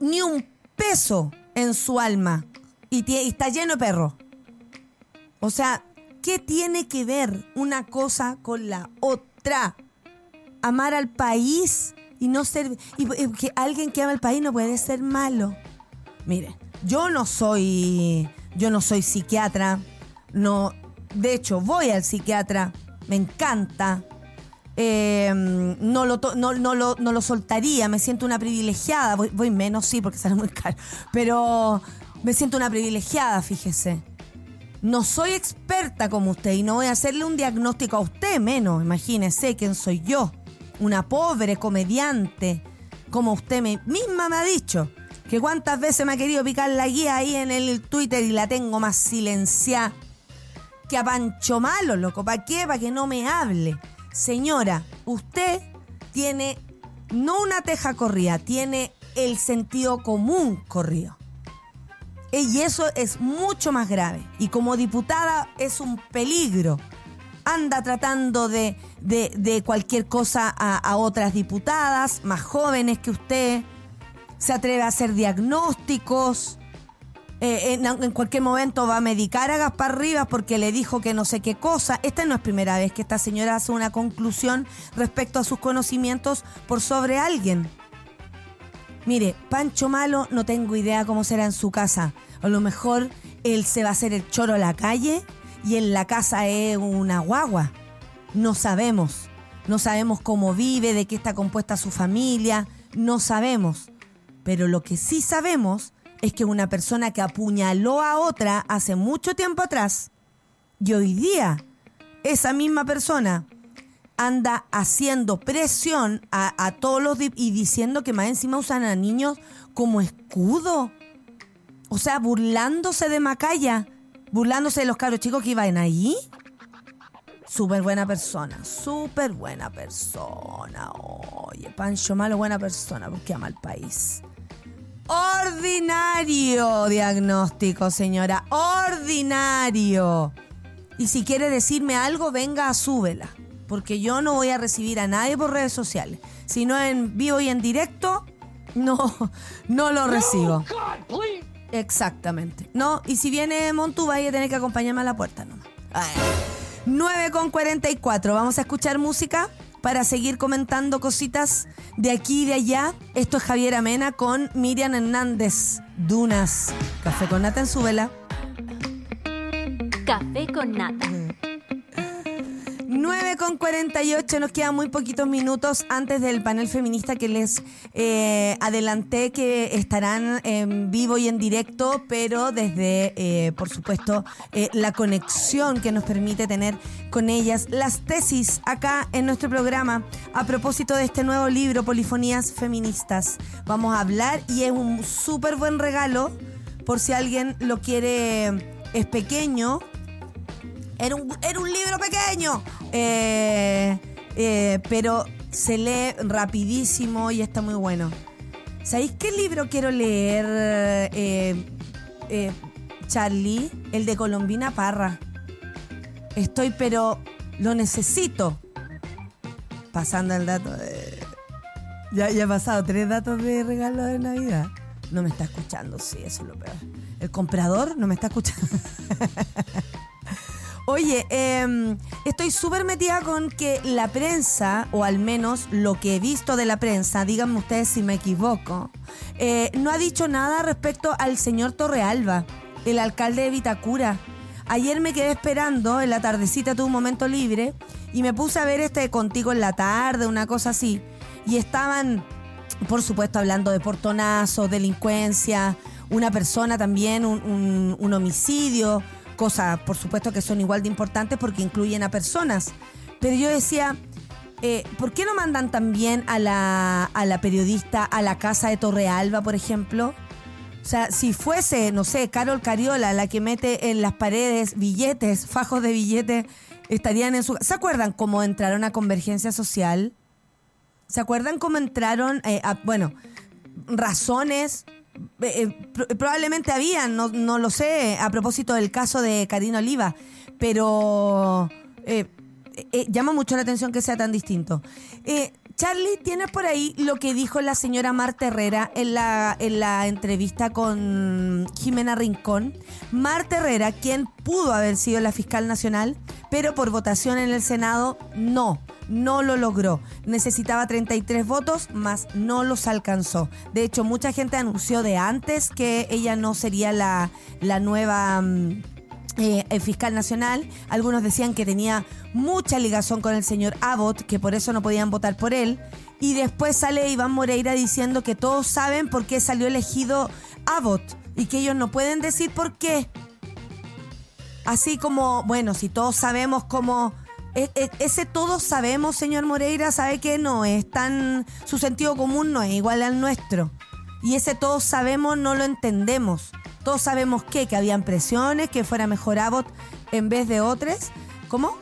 ni un peso en su alma y, está lleno de perros. O sea, ¿qué tiene que ver una cosa con la otra? Amar al país y no ser. Y, que alguien que ama al país no puede ser malo. Mire, yo no soy. Yo no soy psiquiatra. No. De hecho, voy al psiquiatra. Me encanta. Em, no, lo no, no, lo, no, lo, soltaría, me siento una privilegiada, voy, menos, sí, porque sale muy caro, pero me siento una privilegiada, fíjese. No soy experta como usted y no voy a hacerle un diagnóstico a usted menos, imagínese quién soy yo, una pobre comediante, como usted me, misma me ha dicho, que cuántas veces me ha querido picar la guía ahí en el Twitter y la tengo más silenciada que a Pancho Malo, loco, ¿para qué? Para que no me hable. Señora, usted tiene no una teja corrida, tiene el sentido común corrido. Y eso es mucho más grave. Y como diputada es un peligro. Anda tratando de, cualquier cosa a, a otras diputadas más jóvenes que usted. Se atreve a hacer diagnósticos eh, en, cualquier momento va a medicar a Gaspar Rivas porque le dijo que no sé qué cosa. Esta no es primera vez que esta señora hace una conclusión respecto a sus conocimientos por sobre alguien. Mire, Pancho Malo no tengo idea cómo será en su casa. A lo mejor él se va a hacer el choro a la calle y en la casa es una guagua. No sabemos. No sabemos cómo vive, de qué está compuesta su familia. No sabemos. Pero lo que sí sabemos es que una persona que apuñaló a otra hace mucho tiempo atrás y hoy día esa misma persona anda haciendo presión a, todos los y diciendo que más encima usan a niños como escudo. O sea, burlándose de Macaya, burlándose de los cabros chicos que iban ahí. Súper buena persona, súper buena persona. Oye, Pancho Malo, buena persona, porque ama al país. Ordinario diagnóstico, señora. Ordinario. Y si quiere decirme algo, venga a súbela. Porque yo no voy a recibir a nadie por redes sociales. Si no en vivo y en directo, no, no lo recibo. Exactamente. No, y si viene Montu, vaya a tener que acompañarme a la puerta nomás. 9 con 44. Vamos a escuchar música para seguir comentando cositas de aquí y de allá. Esto es Javier Amena con Miriam Hernández. Dunas. Café con nata en su vela. Café con nata. 9 con 48, nos quedan muy poquitos minutos antes del panel feminista que les eh, adelanté que estarán en vivo y en directo, pero desde, eh, por supuesto, eh, la conexión que nos permite tener con ellas las tesis acá en nuestro programa a propósito de este nuevo libro, Polifonías Feministas. Vamos a hablar y es un súper buen regalo por si alguien lo quiere, es pequeño era un, era un libro pequeño, eh, eh, pero se lee rapidísimo y está muy bueno. ¿Sabéis qué libro quiero leer, eh, Charlie? El de Colombina Parra. Estoy, pero lo necesito. Pasando el dato de... Ya, ya he pasado tres datos de regalo de Navidad. No me está escuchando, sí, eso es lo peor. El comprador no me está escuchando. Oye, em, estoy súper metida con que la prensa, o al menos lo que he visto de la prensa, díganme ustedes si me equivoco, eh, no ha dicho nada respecto al señor Torrealba, el alcalde de Vitacura. Ayer me quedé esperando, en la tardecita tuve un momento libre, y me puse a ver este contigo en la tarde, una cosa así. Y estaban, por supuesto, hablando de portonazos, delincuencia, una persona también, un homicidio cosas, por supuesto, que son igual de importantes porque incluyen a personas. Pero yo decía, eh, ¿por qué no mandan también a la, a la periodista a la casa de Torrealba, por ejemplo? O sea, si fuese, no sé, Carol Cariola la que mete en las paredes billetes, fajos de billetes, estarían en su... ¿Se acuerdan cómo entraron a Convergencia Social? ¿Se acuerdan cómo entraron, eh, bueno, razones eh, eh, probablemente habían, no, no, lo sé, a propósito del caso de Karina Oliva, pero eh, llama mucho la atención que sea tan distinto. Charlie, tiene por ahí lo que dijo la señora Marta Herrera en la, en la entrevista con Jimena Rincón. Marta Herrera, quien pudo haber sido la fiscal nacional, pero por votación en el Senado no no lo logró. Necesitaba 33 votos, más no los alcanzó. De hecho, mucha gente anunció de antes que ella no sería la, nueva... Mm, eh, fiscal nacional. Algunos decían que tenía mucha ligación con el señor Abbott, que por eso no podían votar por él. Y después sale Iván Moreira diciendo que todos saben por qué salió elegido Abbott y que ellos no pueden decir por qué. Así como, bueno, si todos sabemos cómo e, e, ese todos sabemos, señor Moreira, sabe que no es tan. Su sentido común no es igual al nuestro. Y ese todos sabemos no lo entendemos. Todos sabemos que, que habían presiones, que fuera mejor Abbott en vez de otros. ¿Cómo?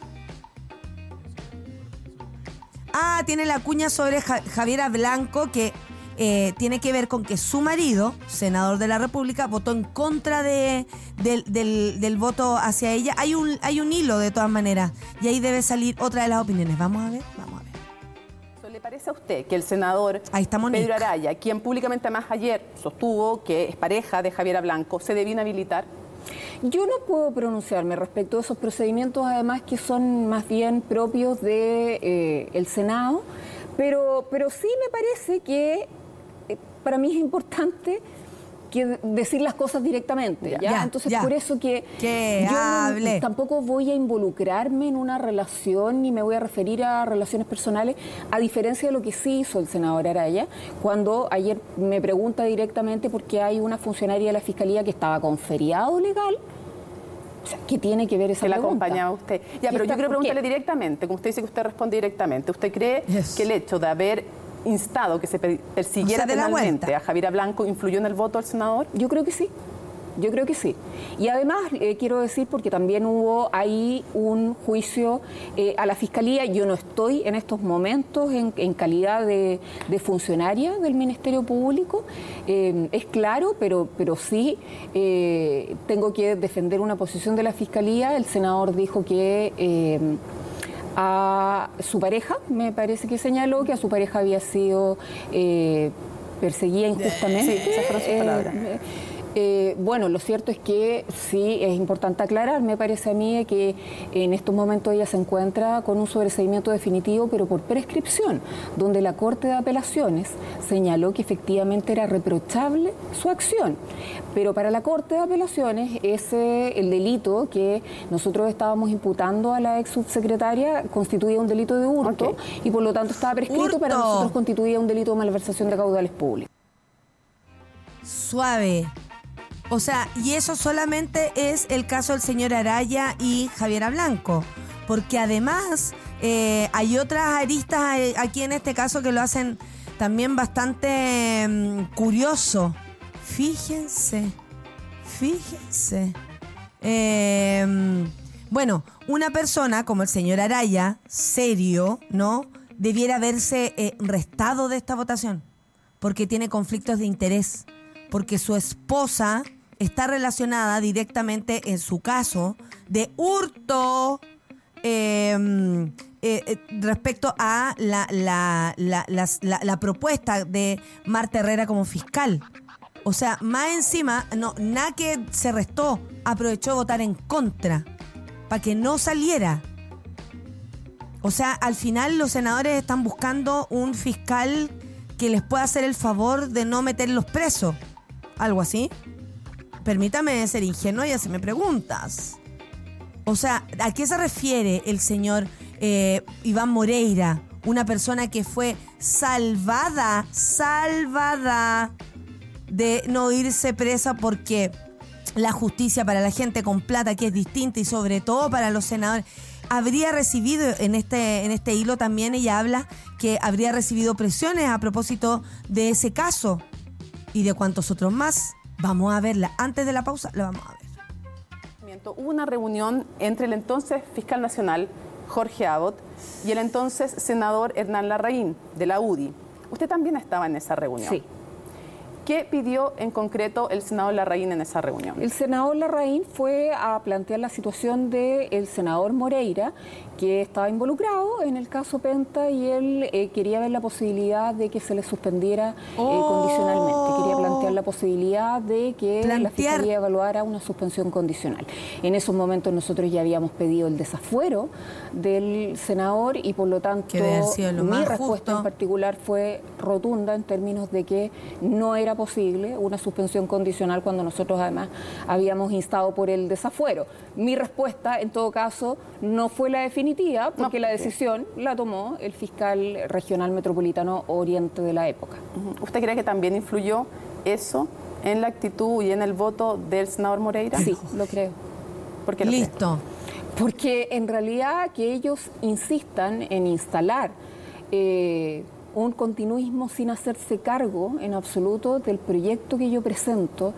Ah, tiene la cuña sobre Javiera Blanco que eh, tiene que ver con que su marido, senador de la República, votó en contra de, del, voto hacia ella. Hay un, hay un hilo de todas maneras y ahí debe salir otra de las opiniones. Vamos a ver, vamos a ver. ¿Le parece a usted que el senador Pedro Araya, quien públicamente más ayer sostuvo que es pareja de Javiera Blanco, se debe inhabilitar? Yo no puedo pronunciarme respecto a esos procedimientos, además que son más bien propios del de, eh, Senado, pero, pero sí me parece que para mí es importante que decir las cosas directamente. ¿ya? Entonces, por eso que, yo tampoco voy a involucrarme en una relación ni me voy a referir a relaciones personales, a diferencia de lo que sí hizo el senador Araya, cuando ayer me pregunta directamente por qué hay una funcionaria de la Fiscalía que estaba con feriado legal. O sea, ¿qué tiene que ver esa que la acompañaba usted. Ya, pero yo quiero preguntarle directamente, como usted dice que usted responde directamente, ¿usted cree que el hecho de haber instado que se persiguiera penalmente a Javier Blanco influyó en el voto del senador? Yo creo que sí. Yo creo que sí. Y además, eh, quiero decir, porque también hubo ahí un juicio eh, a la Fiscalía, yo no estoy en estos momentos en, calidad de, funcionaria del Ministerio Público, eh, es claro, pero, pero sí tengo que defender una posición de la Fiscalía. El senador dijo que a su pareja, me parece que señaló que a su pareja había sido eh, perseguida injustamente. Sí, esas fueron sus palabras. Eh, eh, bueno, lo cierto es que sí es importante aclarar, me parece a mí que en estos momentos ella se encuentra con un sobreseimiento definitivo, pero por prescripción, donde la Corte de Apelaciones señaló que efectivamente era reprochable su acción. Pero para la Corte de Apelaciones, ese, el delito que nosotros estábamos imputando a la ex subsecretaria constituía un delito de hurto y por lo tanto estaba prescrito, para nosotros constituía un delito de malversación de caudales públicos. Suave. O sea, y eso solamente es el caso del señor Araya y Javiera Blanco, porque además eh, hay otras aristas eh, aquí en este caso que lo hacen también bastante mm, curioso. Fíjense, fíjense. Em, bueno, una persona como el señor Araya, serio, ¿no? Debiera haberse eh, restado de esta votación, porque tiene conflictos de interés, porque su esposa está relacionada directamente en su caso de hurto em, eh, eh, respecto a la, la, la, propuesta de Marta Herrera como fiscal. O sea, más encima, no, nada que se restó, aprovechó votar en contra para que no saliera. O sea, al final los senadores están buscando un fiscal que les pueda hacer el favor de no meterlos presos. Algo así permítame ser ingenuo y me preguntas. O sea, ¿a qué se refiere el señor eh, Iván Moreira? Una persona que fue salvada, salvada de no irse presa porque la justicia para la gente con plata, que es distinta y sobre todo para los senadores, habría recibido, en este, en este hilo también ella habla que habría recibido presiones a propósito de ese caso y de cuantos otros más. Vamos a verla. Antes de la pausa, la vamos a ver. Hubo una reunión entre el entonces fiscal nacional, Jorge Abbott, y el entonces senador Hernán Larraín, de la UDI. Usted también estaba en esa reunión. Sí. ¿Qué pidió en concreto el senador Larraín en esa reunión? El senador Larraín fue a plantear la situación del senador Moreira que estaba involucrado en el caso Penta y él eh, quería ver la posibilidad de que se le suspendiera eh, oh. condicionalmente. Quería plantear la posibilidad de que la Fiscalía evaluara una suspensión condicional. En esos momentos nosotros ya habíamos pedido el desafuero del senador y por lo tanto mi respuesta en particular fue rotunda en términos de que no era posible una suspensión condicional cuando nosotros además habíamos instado por el desafuero. Mi respuesta en todo caso no fue la definitiva porque la decisión la tomó el fiscal regional metropolitano Oriente de la época. ¿Usted cree que también influyó eso en la actitud y en el voto del senador Moreira? Sí, lo creo. ¿Por qué Listo. Porque en realidad que ellos insistan en instalar eh, un continuismo sin hacerse cargo en absoluto del proyecto que yo presento,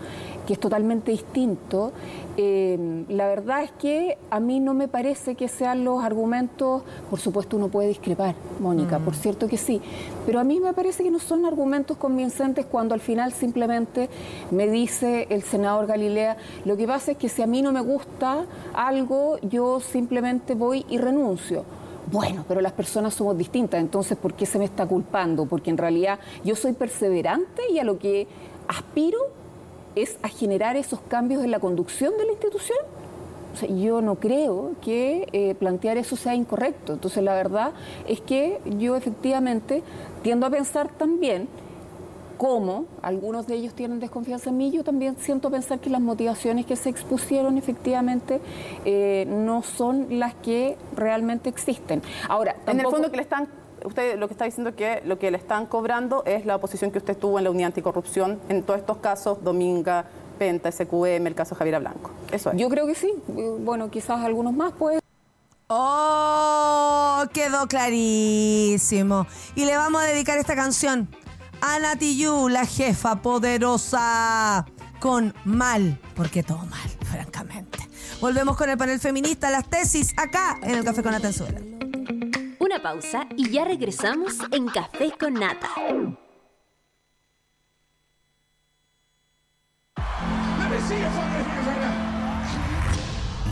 que es totalmente distinto. Eh, la verdad es que a mí no me parece que sean los argumentos, por supuesto uno puede discrepar, Mónica, por mm. cierto que sí, pero a mí me parece que no son argumentos convincentes cuando al final simplemente me dice el senador Galilea, lo que pasa es que si a mí no me gusta algo, yo simplemente voy y renuncio. Bueno, pero las personas somos distintas, entonces ¿por qué se me está culpando? Porque en realidad yo soy perseverante y a lo que aspiro es a generar esos cambios en la conducción de la institución. yo no creo que eh, plantear eso sea incorrecto. Entonces, la verdad es que yo efectivamente tiendo a pensar también como algunos de ellos tienen desconfianza en mí, yo también siento pensar que las motivaciones que se expusieron efectivamente eh, no son las que realmente existen. Ahora, en el fondo que le están usted lo que está diciendo es que lo que le están cobrando es la oposición que usted tuvo en la unidad anticorrupción en todos estos casos, Dominga, Penta, SQM, el caso Javier Blanco. Eso es. Yo creo que sí. Bueno, quizás algunos más, pues. Oh, quedó clarísimo. Y le vamos a dedicar esta canción a Natiyu, la jefa poderosa, con mal, porque todo mal, francamente. Volvemos con el panel feminista, las tesis, acá en el Café con Atenzuela. Una pausa y ya regresamos en Café con Nata.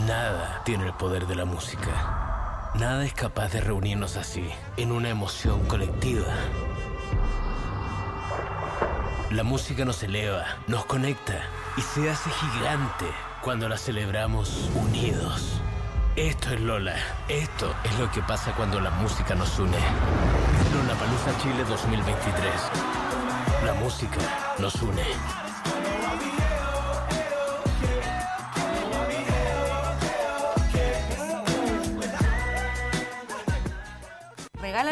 Nada tiene el poder de la música. Nada es capaz de reunirnos así, en una emoción colectiva. La música nos eleva, nos conecta y se hace gigante cuando la celebramos unidos. Esto es Lola. Esto es lo que pasa cuando la música nos une. Lola Palusa Chile 2023. La música nos une.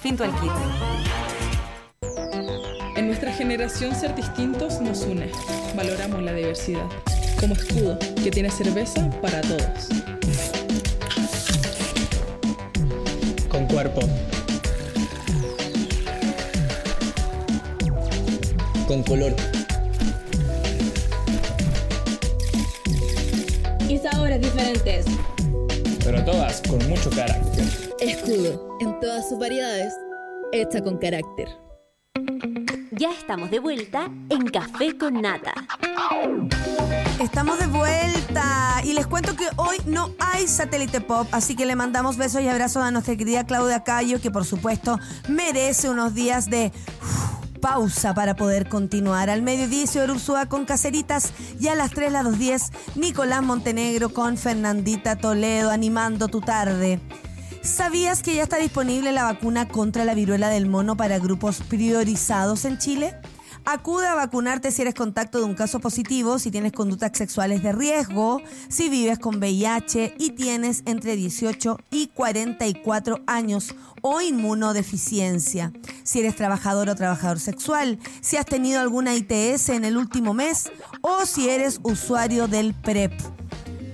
Finto al kit. En nuestra generación ser distintos nos une. Valoramos la diversidad. Como escudo, que tiene cerveza para todos. Con cuerpo. Con color. Y sabores diferentes. Pero todas con mucho carácter. Escudo, en todas sus variedades, hecha con carácter. Ya estamos de vuelta en Café con Nata. Estamos de vuelta y les cuento que hoy no hay satélite pop, así que le mandamos besos y abrazos a nuestra querida Claudia Cayo, que por supuesto merece unos días de pausa para poder continuar. Al mediodía Isidoro Ursúa con Caceritas y a las 3, las 2.10 Nicolás Montenegro con Fernandita Toledo animando tu tarde. ¿Sabías que ya está disponible la vacuna contra la viruela del mono para grupos priorizados en Chile? Acude a vacunarte si eres contacto de un caso positivo, si tienes conductas sexuales de riesgo, si vives con VIH y tienes entre 18 y 44 años o inmunodeficiencia, si eres trabajador o trabajador sexual, si has tenido alguna ITS en el último mes o si eres usuario del PrEP.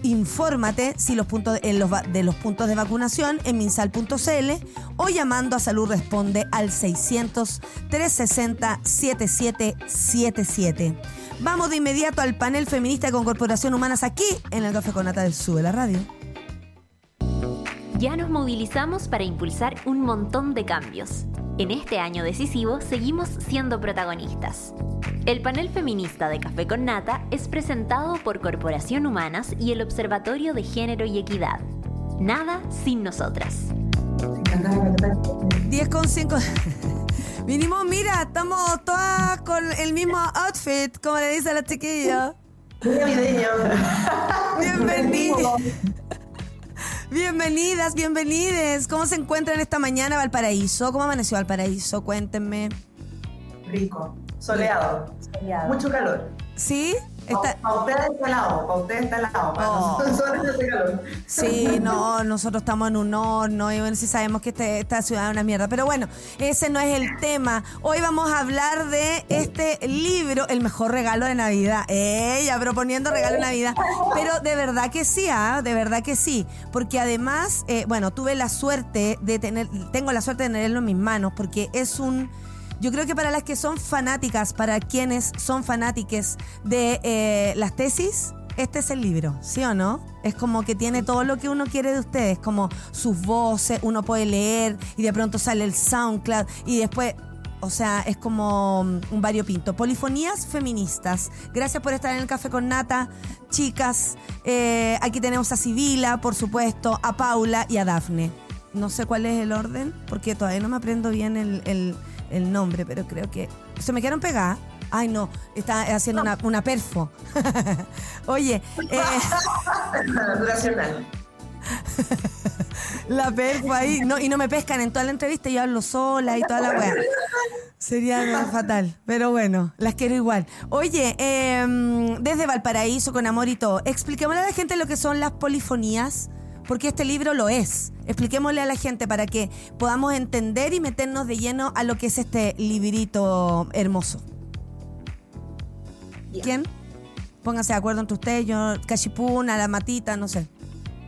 Infórmate si los puntos, en los, de los puntos de vacunación en minsal.cl o llamando a Salud Responde al 600-360-7777. Vamos de inmediato al panel feminista con Corporación Humanas aquí en el Café con Nata del Sube la Radio. Ya nos movilizamos para impulsar un montón de cambios. En este año decisivo seguimos siendo protagonistas. El panel feminista de Café con Nata es presentado por Corporación Humanas y el Observatorio de Género y Equidad. Nada sin nosotras. 10 con 5. Vinimos, mira, estamos todas con el mismo outfit, como le dice a la chiquilla. Bienvenidos. Bienvenidas, bienvenides. ¿Cómo se encuentran esta mañana Valparaíso? ¿Cómo amaneció Valparaíso? Cuéntenme. Rico, soleado, mucho calor. ¿Sí? Está... Para ustedes está helado, para ustedes está helado, para oh. nosotros hace calor. Sí, no, nosotros estamos en un horno y bueno, sí sabemos que este, esta ciudad es una mierda. Pero bueno, ese no es el tema. Hoy vamos a hablar de este libro, El mejor regalo de Navidad. Ella proponiendo regalo de Navidad. Pero de verdad que sí, ¿ah? de verdad que sí. Porque además, eh, bueno, tuve la suerte de tener, tengo la suerte de tenerlo en mis manos porque es un yo creo que para las que son fanáticas, para quienes son fanáticas de eh, las tesis, este es el libro, ¿sí o no? Es como que tiene todo lo que uno quiere de ustedes, como sus voces, uno puede leer y de pronto sale el SoundCloud y después O sea, es como un variopinto. Polifonías feministas. Gracias por estar en el café con Nata, chicas. Eh, aquí tenemos a Sibila, por supuesto, a Paula y a Dafne. No sé cuál es el orden, porque todavía no me aprendo bien el, el nombre, pero creo que. Se me quedaron pegadas. Ay, no, está haciendo una, una perfo. Oye. Eh, la perfo ahí. No, y no me pescan en toda la entrevista, yo hablo sola y toda la weá. Sería fatal, pero bueno, las quiero igual. Oye, em, desde Valparaíso, con amor y todo, expliquémosle a la gente lo que son las polifonías, porque este libro lo es. Expliquémosle a la gente para que podamos entender y meternos de lleno a lo que es este librito hermoso. ¿Quién? Pónganse de acuerdo entre ustedes, yo, Cachipuna, la Matita, no sé.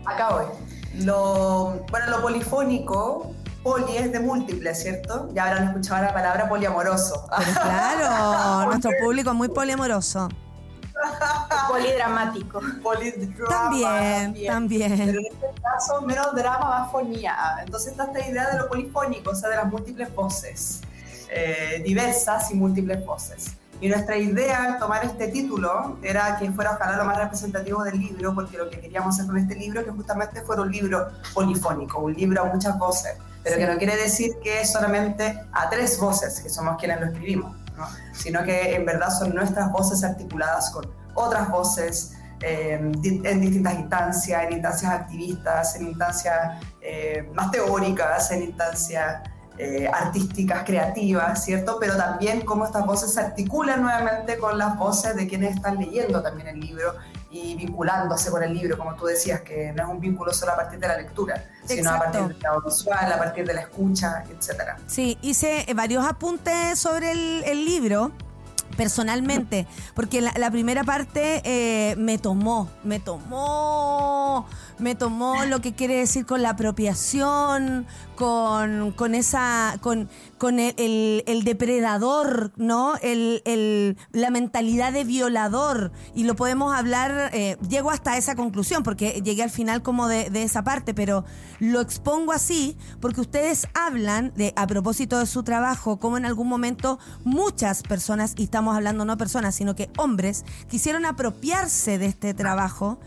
Acá voy. Lo, bueno, lo polifónico, poli es de múltiple, ¿cierto? Ya habrán escuchado la palabra poliamoroso. claro, nuestro público es muy poliamoroso. Polidramático. también, también. Pero en este caso, menos drama, más fonía. Entonces está esta idea de lo polifónico, o sea, de las múltiples voces. Eh, diversas y múltiples voces. Y nuestra idea al tomar este título era que fuera ojalá lo más representativo del libro, porque lo que queríamos hacer con este libro que justamente fuera un libro polifónico, un libro a muchas voces, pero que no quiere decir que es solamente a tres voces, que somos quienes lo escribimos, ¿no? sino que en verdad son nuestras voces articuladas con otras voces eh, en distintas instancias, en instancias activistas, en instancias eh, más teóricas, en instancias eh, artísticas, creativas, ¿cierto? Pero también cómo estas voces se articulan nuevamente con las voces de quienes están leyendo también el libro y vinculándose con el libro, como tú decías, que no es un vínculo solo a partir de la lectura, sino a partir del la visual, a partir de la escucha, etc. Sí, hice varios apuntes sobre el, el libro personalmente, porque la, primera parte eh, me tomó, me tomó, me tomó lo que quiere decir con la apropiación, con, con esa, con, con el, el, depredador, ¿no? El, el, la mentalidad de violador. Y lo podemos hablar, eh, llego hasta esa conclusión, porque llegué al final como de, de, esa parte, pero lo expongo así porque ustedes hablan de, a propósito de su trabajo, como en algún momento muchas personas, y estamos hablando no personas, sino que hombres, quisieron apropiarse de este trabajo.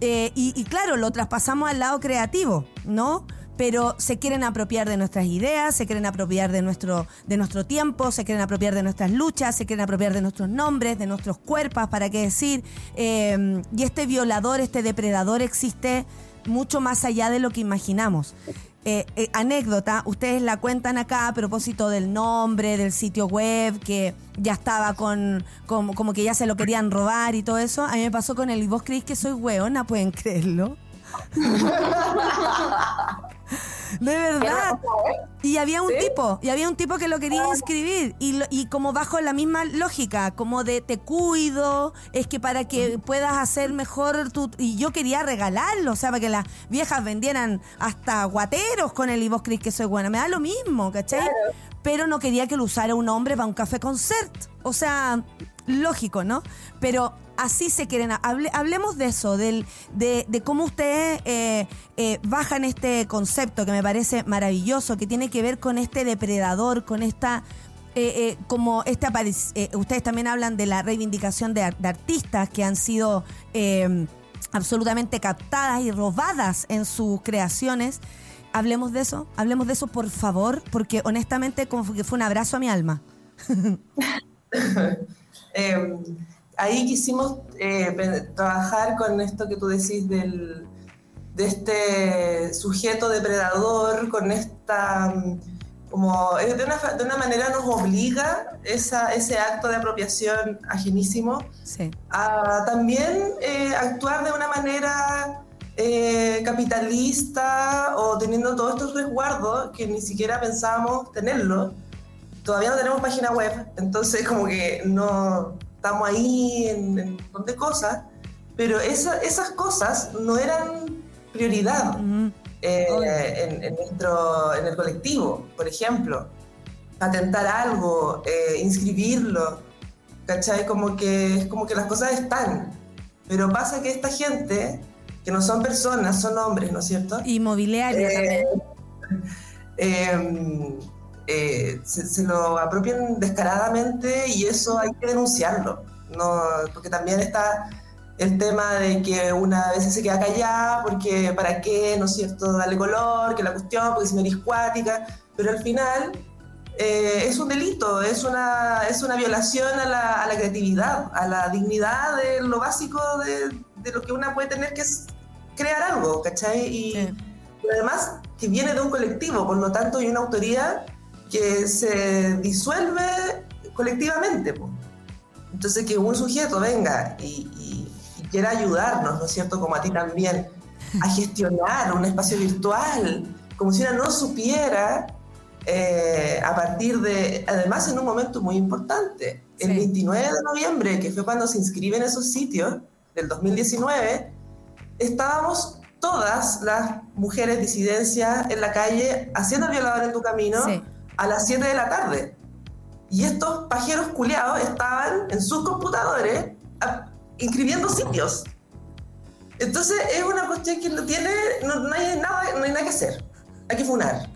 Eh, y, claro, lo traspasamos al lado creativo, ¿no? pero se quieren apropiar de nuestras ideas, se quieren apropiar de nuestro, de nuestro tiempo, se quieren apropiar de nuestras luchas, se quieren apropiar de nuestros nombres, de nuestros cuerpos, para qué decir. Eh, y este violador, este depredador existe mucho más allá de lo que imaginamos. Eh, eh, anécdota, ustedes la cuentan acá a propósito del nombre, del sitio web, que ya estaba con, como que ya se lo querían robar y todo eso. A mí me pasó con el vos creéis que soy hueona, pueden creerlo. De verdad. Y había un tipo, y había un tipo que lo quería ah. inscribir. Y, y como bajo la misma lógica, como de te cuido, es que para que puedas hacer mejor tu. Y yo quería regalarlo, o sea, para que las viejas vendieran hasta guateros con el y vos crees que soy buena. Me da lo mismo, ¿cachai? Pero no quería que lo usara un hombre para un café concert. O sea, lógico, ¿no? Pero así se quieren. hablemos de eso, del, de, cómo ustedes eh, eh, bajan este concepto que me parece maravilloso, que tiene que ver con este depredador, con esta. Eh, como esta ustedes también hablan de la reivindicación de, artistas que han sido absolutamente captadas y robadas en sus creaciones. Hablemos de eso, hablemos de eso por favor, porque honestamente como fue un abrazo a mi alma. Em, ahí quisimos eh, trabajar con esto que tú decís del, de este sujeto depredador, con esta, como de una, de una manera nos obliga esa, ese acto de apropiación ajenísimo a también eh, actuar de una manera eh, capitalista o teniendo todos estos resguardos que ni siquiera pensábamos tenerlo. Todavía no tenemos página web, entonces como que no, estamos ahí en, un montón de cosas, pero esas cosas no eran prioridad eh, en, nuestro, en el colectivo, por ejemplo. Patentar algo, eh, inscribirlo, ¿cachai? Como que, es como que las cosas están. Pero pasa que esta gente, que no son personas, son hombres, ¿no es cierto? Inmobiliaria eh, también. Eh, se, lo apropian descaradamente y eso hay que denunciarlo. No, porque también está el tema de que una vez se queda callada porque para qué, ¿no es cierto?, darle color, que la cuestión, porque es meriscuática, pero al final eh, es un delito, es una, es una violación a la, a la, creatividad, a la dignidad de lo básico de, de, lo que una puede tener que es crear algo, ¿cachai? Y, además que viene de un colectivo, por lo tanto hay una autoría que se disuelve colectivamente. Entonces que un sujeto venga y, quiera ayudarnos, ¿no es cierto? Como a ti también, a gestionar un espacio virtual, como si una no supiera, eh, a partir de, además en un momento muy importante, el 29 de noviembre, que fue cuando se inscriben esos sitios, del 2019, estábamos todas las mujeres disidencias en la calle haciendo el violador en tu camino a las 7 de la tarde. Y estos pajeros culiados estaban en sus computadores inscribiendo sitios. Entonces es una cuestión que no tiene, no, hay nada, no hay nada que hacer. Hay que funar.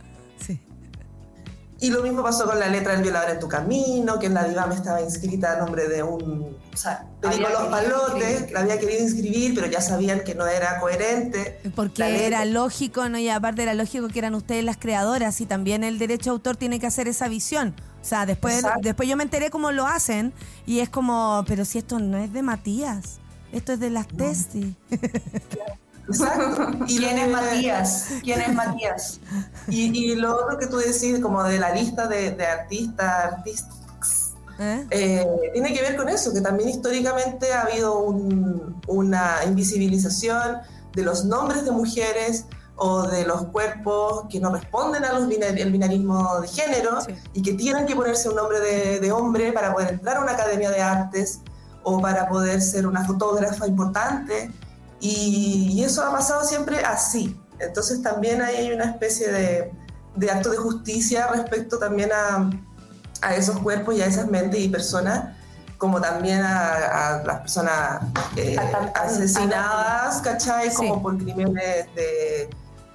Y lo mismo pasó con la letra del violador en tu camino, que en la me estaba inscrita a nombre de un. O sea, Los Palotes, la había querido inscribir, pero ya sabían que no era coherente. Porque era lógico, ¿no? Y aparte era lógico que eran ustedes las creadoras y también el derecho de autor tiene que hacer esa visión. O sea, después, después yo me enteré cómo lo hacen y es como, pero si esto no es de Matías, esto es de las Testi. Exacto. Y ¿Quién es Matías? ¿Quién es Matías? Y, lo otro que tú decís, como de la lista de, artistas, artistas, ¿Eh? Eh, tiene que ver con eso, que también históricamente ha habido una invisibilización de los nombres de mujeres o de los cuerpos que no responden al binarismo de género y que tienen que ponerse un nombre de, de hombre para poder entrar a una academia de artes o para poder ser una fotógrafa importante. Y, eso ha pasado siempre así. Entonces también hay una especie de, de acto de justicia respecto también a, a, esos cuerpos y a esas mentes y personas, como también a, las personas eh, asesinadas, ¿cachai? Como por crímenes de,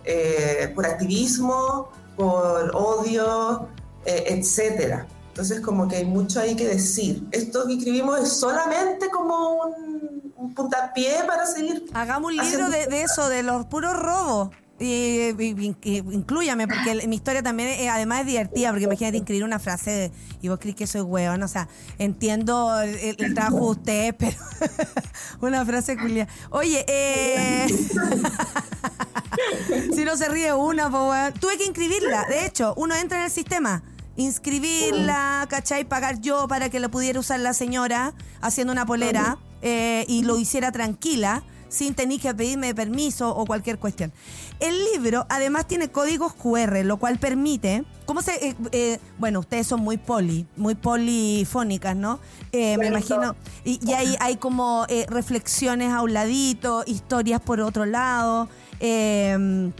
eh, por activismo, por odio, eh, etcétera. Entonces como que hay mucho ahí que decir. Esto que escribimos es solamente como un, puntapié para seguir. Hagamos un libro de, eso, de los puros robos. Y, incluyame, porque mi historia también además es divertida, porque imagínate inscribir una frase y vos crees que soy hueón, o sea, entiendo el, trabajo de ustedes, pero una frase culia. Oye, eh, si no se ríe una, pues tuve que inscribirla, de hecho, uno entra en el sistema inscribirla, ¿cachai? Pagar yo para que lo pudiera usar la señora haciendo una polera eh, y lo hiciera tranquila, sin tener que pedirme permiso o cualquier cuestión. El libro además tiene códigos QR, lo cual permite, ¿cómo se...? Eh, eh, bueno, ustedes son muy poli, muy polifónicas, ¿no? me imagino. Y, y hay, hay como reflexiones a un ladito, historias por otro lado. me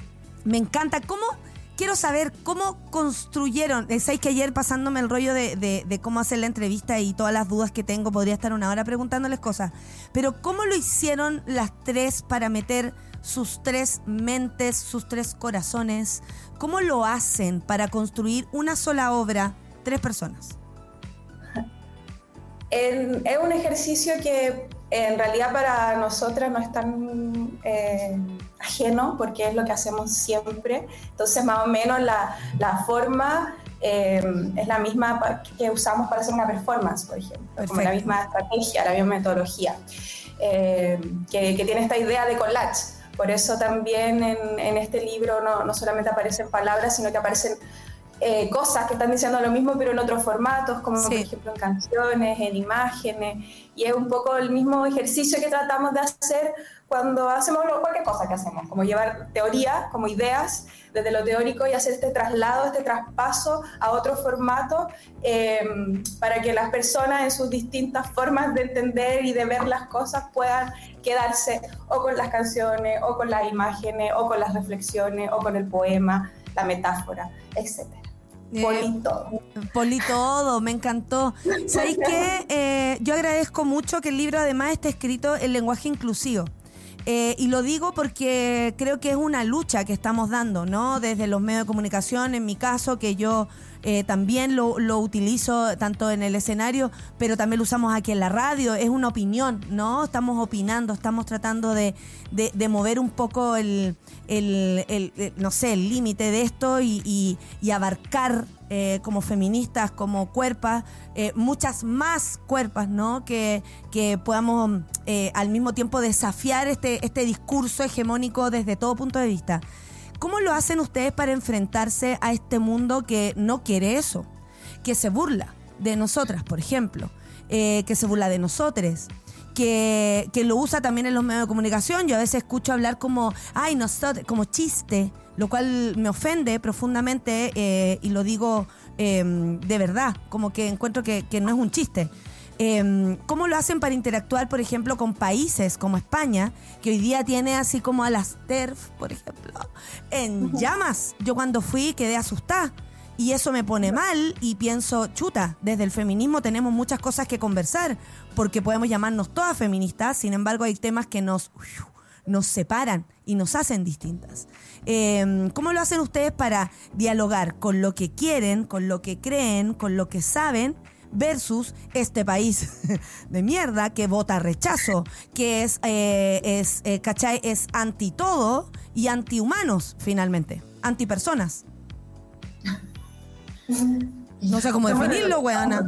encanta. ¿Cómo...? Quiero saber cómo construyeron. Eh, Sabéis que ayer pasándome el rollo de, cómo hacer la entrevista y todas las dudas que tengo, podría estar una hora preguntándoles cosas. Pero ¿cómo lo hicieron las tres para meter sus tres mentes, sus tres corazones? ¿Cómo lo hacen para construir una sola obra, tres personas? es un ejercicio que en realidad para nosotras no es tan eh, ajeno porque es lo que hacemos siempre. Entonces más o menos la, la forma eh, es la misma que usamos para hacer una performance, por ejemplo, como la misma estrategia, la misma metodología, eh, que, que, tiene esta idea de collage. Por eso también en, en este libro no, no solamente aparecen palabras, sino que aparecen eh, cosas que están diciendo lo mismo, pero en otros formatos, como por ejemplo en canciones, en imágenes, y es un poco el mismo ejercicio que tratamos de hacer cuando hacemos cualquier cosa que hacemos, como llevar teoría, como ideas desde lo teórico y hacer este traslado, este traspaso a otro formato em, para que las personas en sus distintas formas de entender y de ver las cosas puedan quedarse o con las canciones, o con las imágenes, o con las reflexiones, o con el poema, la metáfora, etcétera. Politodo. Politodo, me encantó. ¿Sabéis qué? Eh, yo agradezco mucho que el libro además esté escrito en lenguaje inclusivo. Eh, y lo digo porque creo que es una lucha que estamos dando, ¿no? Desde los medios de comunicación, en mi caso, que yo eh, también lo, lo, utilizo tanto en el escenario, pero también lo usamos aquí en la radio. Es una opinión, ¿no? Estamos opinando, estamos tratando de, de, mover un poco el, el, el, no sé, el límite de esto y, y, abarcar eh, como feministas, como cuerpas, eh, muchas más cuerpas, ¿no? Que, que podamos al mismo tiempo desafiar este, este discurso hegemónico desde todo punto de vista. ¿Cómo lo hacen ustedes para enfrentarse a este mundo que no quiere eso? Que se burla de nosotras, por ejemplo, eh, que se burla de nosotros. Que, lo usa también en los medios de comunicación. Yo a veces escucho hablar como, ay, nosotros, como chiste, lo cual me ofende profundamente eh, y lo digo em, de verdad, como que encuentro que, que no es un chiste. Em, ¿Cómo lo hacen para interactuar, por ejemplo, con países como España, que hoy día tiene así como a las TERF, por ejemplo, en llamas? Yo cuando fui quedé asustada. Y eso me pone mal y pienso, chuta, desde el feminismo tenemos muchas cosas que conversar, porque podemos llamarnos todas feministas, sin embargo hay temas que nos, nos separan y nos hacen distintas. Em, ¿Cómo lo hacen ustedes para dialogar con lo que quieren, con lo que creen, con lo que saben? Versus este país de mierda que vota rechazo, que es, eh, es eh, ¿cachai? Es anti todo y anti humanos, finalmente, anti personas. No sé cómo definirlo, weona.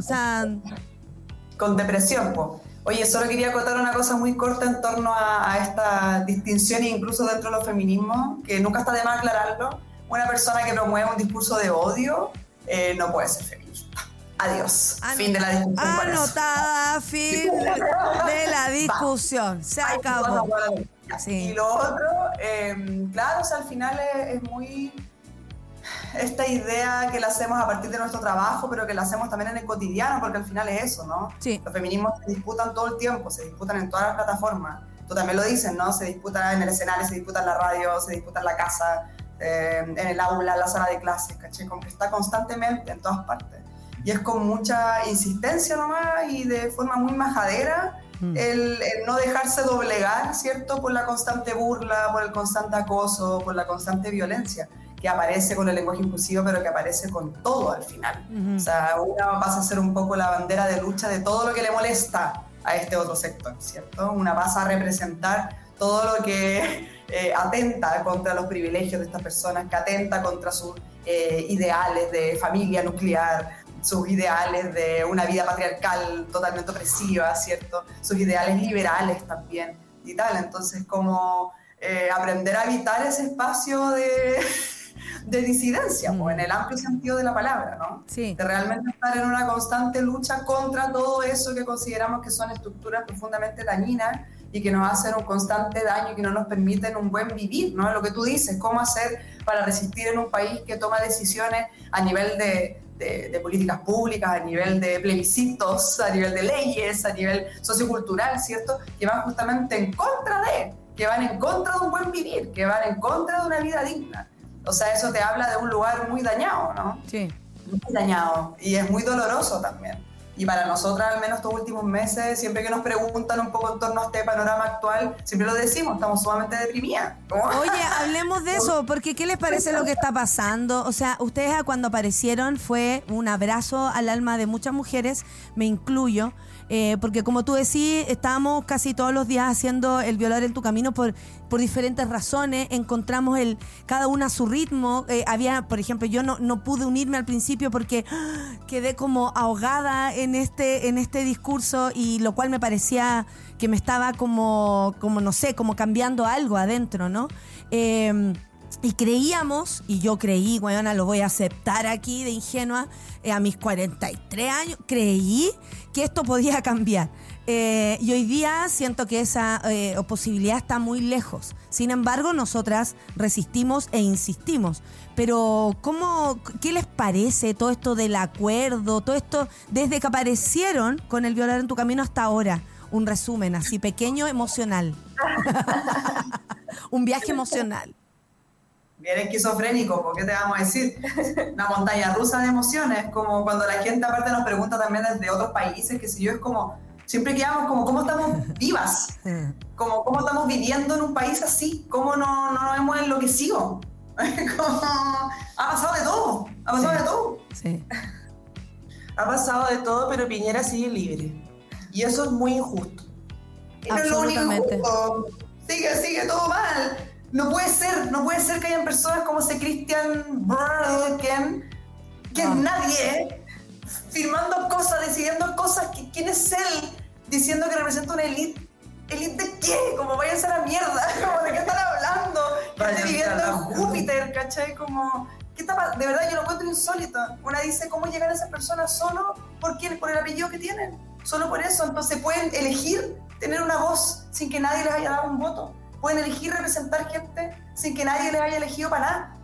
Con depresión, po. Oye, solo quería contar una cosa muy corta en torno a, esta distinción, incluso dentro de los feminismos, que nunca está de más aclararlo. Una persona que promueve un discurso de odio eh, no puede ser feminista. Adiós. fin de la discusión. Anotada, fin de la discusión. Se acabó. Y lo otro, em, claro, o sea, al final es, muy esta idea que la hacemos a partir de nuestro trabajo, pero que la hacemos también en el cotidiano, porque al final es eso, ¿no? Sí. Los feminismos se disputan todo el tiempo, se disputan en todas las plataformas. Tú también lo dices, ¿no? Se disputa en el escenario, se disputa en la radio, se disputa en la casa, eh, en el aula, en la sala de clases, ¿caché? Como que está constantemente en todas partes y es con mucha insistencia nomás y de forma muy majadera mm. el, no dejarse doblegar, ¿cierto? Por la constante burla, por el constante acoso, por la constante violencia que aparece con el lenguaje inclusivo, pero que aparece con todo al final. O sea, una pasa a ser un poco la bandera de lucha de todo lo que le molesta a este otro sector, ¿cierto? Una pasa a representar todo lo que eh, atenta contra los privilegios de estas personas, que atenta contra sus eh, ideales de familia nuclear, sus ideales de una vida patriarcal totalmente opresiva, ¿cierto? Sus ideales liberales también y tal. Entonces, como eh, aprender a evitar ese espacio de, de disidencia, pues, en el amplio sentido de la palabra, ¿no? Sí. De realmente estar en una constante lucha contra todo eso que consideramos que son estructuras profundamente dañinas y que nos hacen un constante daño y que no nos permiten un buen vivir, ¿no? Lo que tú dices, cómo hacer para resistir en un país que toma decisiones a nivel de, de, políticas públicas, a nivel de plebiscitos, a nivel de leyes, a nivel sociocultural, ¿cierto? Que van justamente en contra de, que van en contra de un buen vivir, que van en contra de una vida digna. O sea, eso te habla de un lugar muy dañado, ¿no? Sí. Muy dañado. Y es muy doloroso también. Y para nosotras, al menos estos últimos meses, siempre que nos preguntan un poco en torno a este panorama actual, siempre lo decimos, estamos sumamente deprimidas. Oye, hablemos de eso, porque ¿qué les parece lo que está pasando? O sea, ustedes cuando aparecieron fue un abrazo al alma de muchas mujeres, me incluyo. Eh, porque como tú decís, estábamos casi todos los días haciendo el violar en tu camino por, por diferentes razones, encontramos el cada una a su ritmo. Eh, había, por ejemplo, yo no, no pude unirme al principio porque ¡ah! quedé como ahogada en este, en este discurso y lo cual me parecía que me estaba como, como no sé, como cambiando algo adentro, ¿no? Eh, y creíamos, y yo creí, bueno, lo voy a aceptar aquí de ingenua, eh, a mis 43 años, creí que esto podía cambiar. Eh, y hoy día siento que esa eh, posibilidad está muy lejos. Sin embargo, nosotras resistimos e insistimos. Pero, ¿cómo, ¿qué les parece todo esto del acuerdo? Todo esto, desde que aparecieron con el violar en tu camino hasta ahora. Un resumen así pequeño, emocional. Un viaje emocional bien esquizofrénico, ¿por qué te vamos a decir? Una montaña rusa de emociones, como cuando la gente aparte nos pregunta también desde otros países, que si yo es como, siempre quedamos como, ¿cómo estamos vivas? Como, ¿cómo estamos viviendo en un país así? ¿Cómo no, no nos hemos enloquecido? como, ha pasado de todo, ha pasado de todo. Sí. Ha pasado de todo, pero Piñera sigue libre. Y eso es muy injusto. No es lo único injusto. Sigue, sigue todo mal. No puede ser, no puede ser que hayan personas como ese Christian Burken, que es nadie, firmando cosas, decidiendo cosas. Que, ¿Quién es él? Diciendo que representa una élite. ¿Élite de qué? Como váyanse a la mierda. Como de qué están hablando. Que esté viviendo en Júpiter, ¿cachai? Como de verdad yo lo encuentro insólito. Una dice cómo llegar a esas personas solo porque, por el apellido que tienen, solo por eso. Entonces pueden elegir tener una voz sin que nadie les haya dado un voto. Pueden elegir representar gente sin que nadie les haya elegido para nada.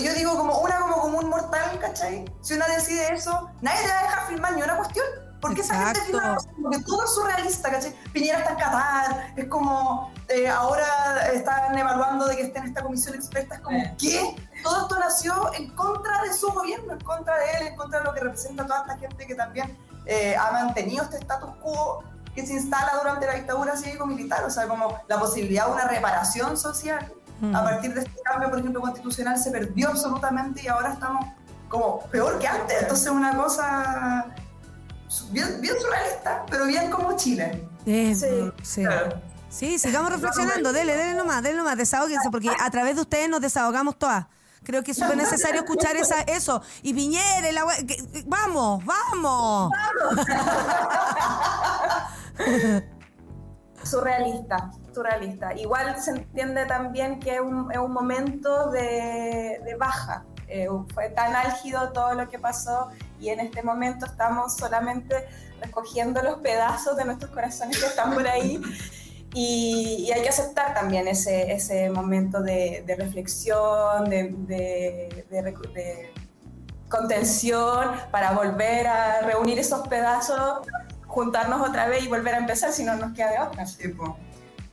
Yo digo como una como, un mortal, ¿cachai? Si una decide eso, nadie te va a dejar firmar ni una cuestión. Porque esa gente firma porque todo es surrealista, ¿cachai? Piñera está en Qatar, es como eh, ahora están evaluando de que esté en esta comisión experta, es como, ¿qué? Todo esto nació en contra de su gobierno, en contra de él, en contra de lo que representa toda esta gente que también eh, ha mantenido este status quo que se instala durante la dictadura cívico-militar, o sea, como la posibilidad de una reparación social. A mm. partir de este cambio, por ejemplo, constitucional se perdió absolutamente y ahora estamos como peor que antes. Entonces, una cosa bien, bien surrealista, pero bien como Chile. sí, sí. Sí, sigamos reflexionando, dele, dele nomás, dele nomás, desahóguense, porque a través de ustedes nos desahogamos todas. Creo que es súper necesario escuchar esa, eso. Y Piñera, la vamos, vamos. surrealista, surrealista. Igual se entiende también que es un, momento de, baja. Eh, fue tan álgido todo lo que pasó y en este momento estamos solamente recogiendo los pedazos de nuestros corazones que están por ahí. Y, hay que aceptar también ese, momento de, reflexión, de, contención, para volver a reunir esos pedazos, juntarnos otra vez y volver a empezar, si no nos queda de otra.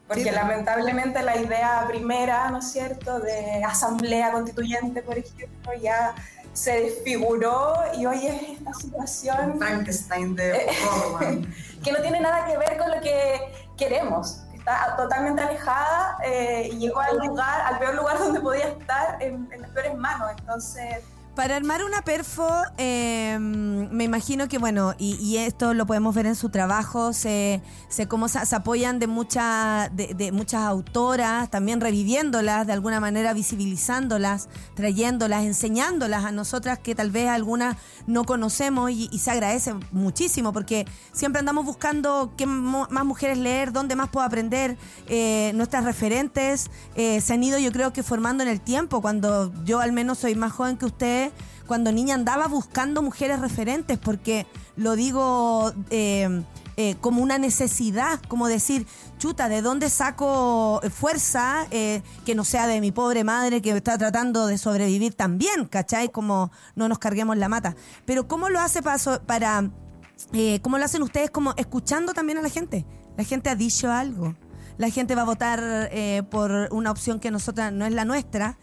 Porque lamentablemente la idea primera, ¿no es cierto?, de asamblea constituyente, por ejemplo, ya se desfiguró y hoy es esta situación... Frankenstein de que no tiene nada que ver con lo que queremos. Está totalmente alejada eh, y llegó al lugar, al peor lugar donde podía estar, en, en las peores manos. Entonces para armar una perfo, em, me imagino que, bueno, y, esto lo podemos ver en su trabajo, se, se, como se, apoyan de, mucha, de, muchas autoras, también reviviéndolas, de alguna manera visibilizándolas, trayéndolas, enseñándolas a nosotras que tal vez algunas no conocemos y, se agradece muchísimo porque siempre andamos buscando qué más mujeres leer, dónde más puedo aprender. Eh, nuestras referentes eh, se han ido, yo creo que formando en el tiempo, cuando yo al menos soy más joven que usted cuando niña andaba buscando mujeres referentes, porque lo digo eh, eh, como una necesidad, como decir, chuta, ¿de dónde saco fuerza eh, que no sea de mi pobre madre que está tratando de sobrevivir también, ¿cachai? Como no nos carguemos la mata. Pero ¿cómo lo hace para... para ¿Cómo lo hacen ustedes como escuchando también a la gente? La gente ha dicho algo. La gente va a votar por una opción que nosotras no es la nuestra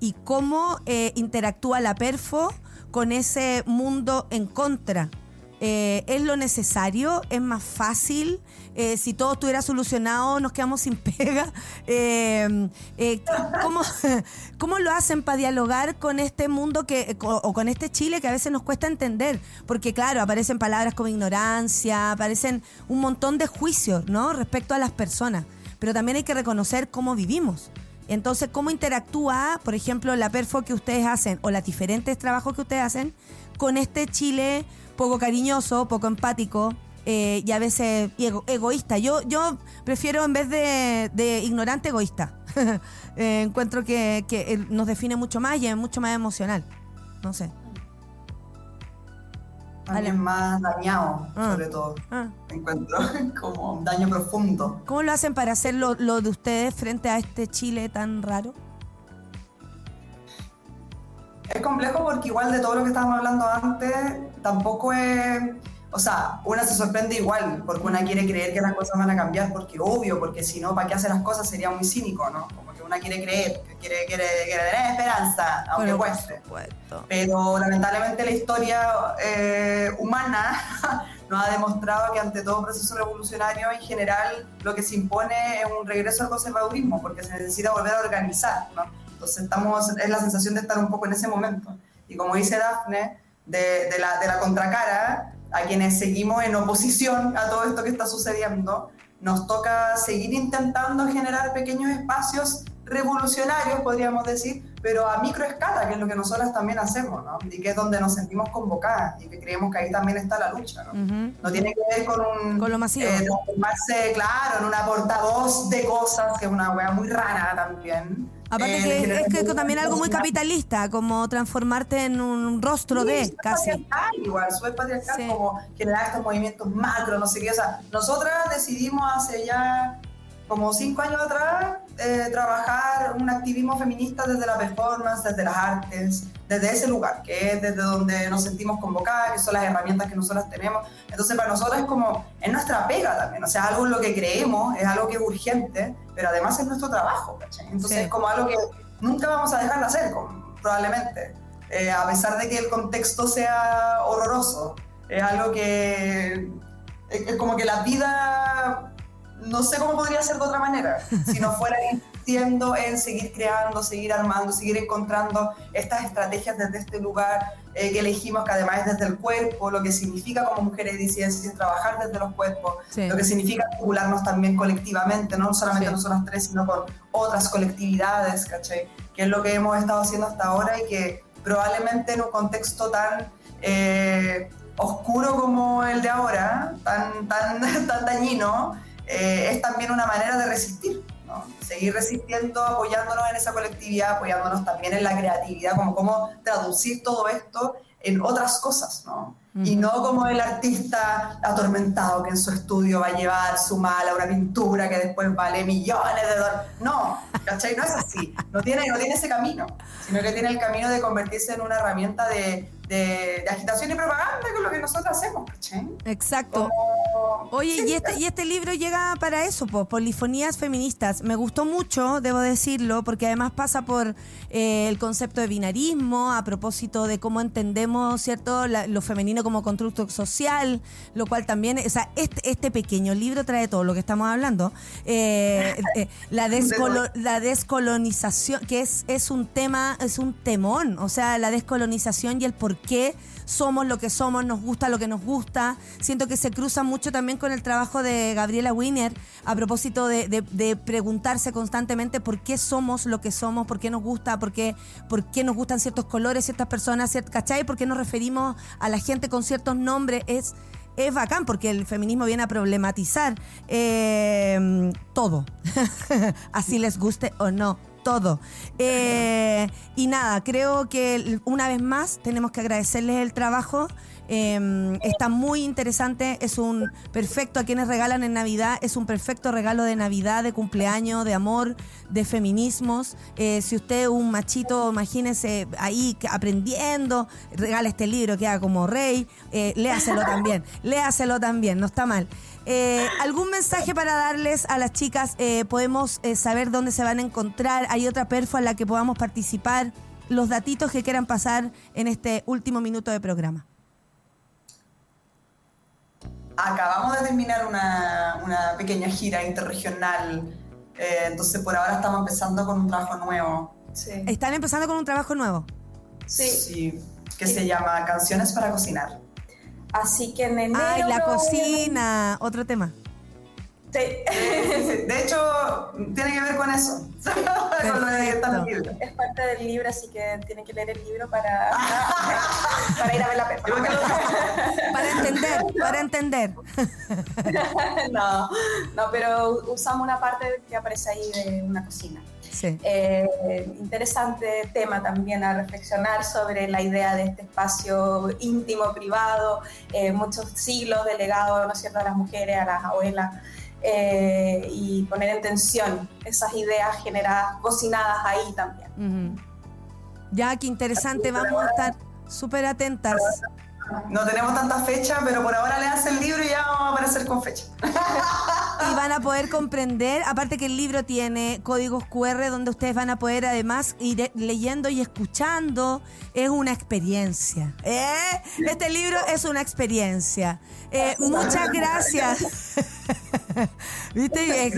y cómo eh, interactúa la perfo con ese mundo en contra. Eh, ¿Es lo necesario? ¿Es más fácil? Eh, si todo estuviera solucionado, nos quedamos sin pega. ¿cómo, ¿cómo, lo hacen para dialogar con este mundo que, o con este Chile que a veces nos cuesta entender? Porque claro, aparecen palabras como ignorancia, aparecen un montón de juicios ¿no? respecto a las personas. Pero también hay que reconocer cómo vivimos. Entonces, ¿cómo interactúa, por ejemplo, la perfo que ustedes hacen o los diferentes trabajos que ustedes hacen con este Chile poco cariñoso, poco empático eh, y a veces egoísta? Yo, yo prefiero en vez de, ignorante, egoísta. Eh, encuentro que, que nos define mucho más y es mucho más emocional. No sé alguien más dañado, ah. sobre todo. Ah. Encuentro como daño profundo. ¿Cómo lo hacen para hacer lo, de ustedes frente a este Chile tan raro? Es complejo porque igual de todo lo que estábamos hablando antes, tampoco es... O sea, una se sorprende igual, porque una quiere creer que las cosas van a cambiar, porque obvio, porque si no, ¿para qué hacer las cosas? Sería muy cínico, ¿no? una quiere creer, quiere, quiere, tener esperanza, aunque cueste. Pero lamentablemente la historia eh, humana nos ha demostrado que ante todo proceso revolucionario en general lo que se impone es un regreso al conservadurismo, porque se necesita volver a organizar, ¿no? Entonces estamos, es la sensación de estar un poco en ese momento. Y como dice Dafne, de, de, la, de la contracara, a quienes seguimos en oposición a todo esto que está sucediendo, nos toca seguir intentando generar pequeños espacios revolucionarios, podríamos decir, pero a microescala, que es lo que nosotras también hacemos, ¿no? Y que es donde nos sentimos convocadas y que creemos que ahí también está la lucha, ¿no? No tiene que ver con un... Con lo masivo. Eh, claro, en una portavoz de cosas, que es una wea muy rara también. Aparte Eh, que es que generar- también algo muy capitalista, como transformarte en un rostro de, casi. patriarcal, igual, súper patriarcal, como generar estos movimientos macro, no sé qué. O sea, nosotras decidimos hace ya como cinco años atrás eh, trabajar un activismo feminista desde la performance, desde las artes, desde ese lugar, que es desde donde nos sentimos convocadas, que son las herramientas que nosotras tenemos. Entonces, para nosotras es como, es nuestra pega también, o sea, algo en lo que creemos, es algo que es urgente, pero además es nuestro trabajo, ¿cachai? Entonces, Sí. es como algo que nunca vamos a dejar de hacer, como- probablemente. Eh, a pesar de que el contexto sea horroroso, es algo que es, es como que la vida no sé cómo podría ser de otra manera si no fuera insistiendo en seguir creando, seguir armando, seguir encontrando estas estrategias desde este lugar eh, que elegimos, que además es desde el cuerpo, lo que significa como mujeres disidencias trabajar desde los cuerpos, Sí. lo que significa articularnos también colectivamente, no solamente Sí. nosotras tres, sino con otras colectividades, ¿cachai? Que es lo que hemos estado haciendo hasta ahora y que probablemente en un contexto tan eh, oscuro como el de ahora, tan, tan, tan dañino, eh, es también una manera de resistir, ¿no? Seguir resistiendo, apoyándonos en esa colectividad, apoyándonos también en la creatividad, como cómo traducir todo esto en otras cosas, ¿no? Y no como el artista atormentado que en su estudio va a llevar su mala, una pintura que después vale millones de dólares. No, ¿cachai? No es así. No tiene, no tiene ese camino, sino que tiene el camino de convertirse en una herramienta de, de- de agitación y propaganda, que es lo que nosotros hacemos, ¿cachai? Exacto. Como- Oye, y este, y este libro llega para eso, po, polifonías feministas. Me gustó mucho, debo decirlo, porque además pasa por eh, el concepto de binarismo, a propósito de cómo entendemos, ¿cierto?, La- lo femenino como constructo social, lo cual también, o sea, este, este pequeño libro trae todo lo que estamos hablando. Eh, eh, la, descolo- la descolonización, que es, es un tema, es un temón, o sea, la descolonización y el por qué somos lo que somos, nos gusta lo que nos gusta. Siento que se cruza mucho también con el trabajo de Gabriela Wiener a propósito de, preguntarse constantemente por qué somos lo que somos, por qué nos gusta, por qué, por qué nos gustan ciertos colores, ciertas personas, ciert- ¿cachai? ¿Por qué nos referimos a la gente con ciertos nombres? Es, es bacán porque el feminismo viene a problematizar eh, todo, así les guste o no. Todo. Eh, y nada, creo que una vez más tenemos que agradecerles el trabajo. Eh, está muy interesante, es un perfecto a quienes regalan en Navidad, es un perfecto regalo de Navidad, de cumpleaños, de amor, de feminismos. Eh, si usted es un machito, imagínese ahí que- aprendiendo, regala este libro, queda como rey, eh, léaselo también, léaselo también, no está mal. Eh, ¿Algún mensaje para darles a las chicas? Eh, ¿Podemos eh, saber dónde se van a encontrar? ¿Hay otra perfo en la que podamos participar? Los datitos que quieran pasar en este último minuto de programa. Acabamos de terminar una, una pequeña gira interregional, eh, entonces por ahora estamos empezando con un trabajo nuevo. Están empezando con un trabajo nuevo. Sí. que se llama Canciones para Cocinar. Así que en enero... Ay, la cocina, otro tema. Sí. De hecho, tiene que ver con eso. con lo de. Es parte del libro, así que tienen que leer el libro para, para ir a ver la pepa. Para entender, para entender. no, no, pero usamos una parte que aparece ahí de una cocina. Sí. Eh, interesante tema también a reflexionar sobre la idea de este espacio íntimo, privado, eh, muchos siglos de legado, ¿no es cierto?, a las mujeres, a las abuelas, eh, y poner en tensión esas ideas generadas, cocinadas ahí también. Ya, qué interesante, vamos a estar súper atentas. no tenemos tanta fecha, pero por ahora le hace el libro y ya vamos a aparecer con fecha. y van a poder comprender, aparte que el libro tiene códigos QR donde ustedes van a poder además ir leyendo y escuchando. Es una experiencia. ¿eh? Este libro es una experiencia. Eh, muchas gracias. ¿Viste?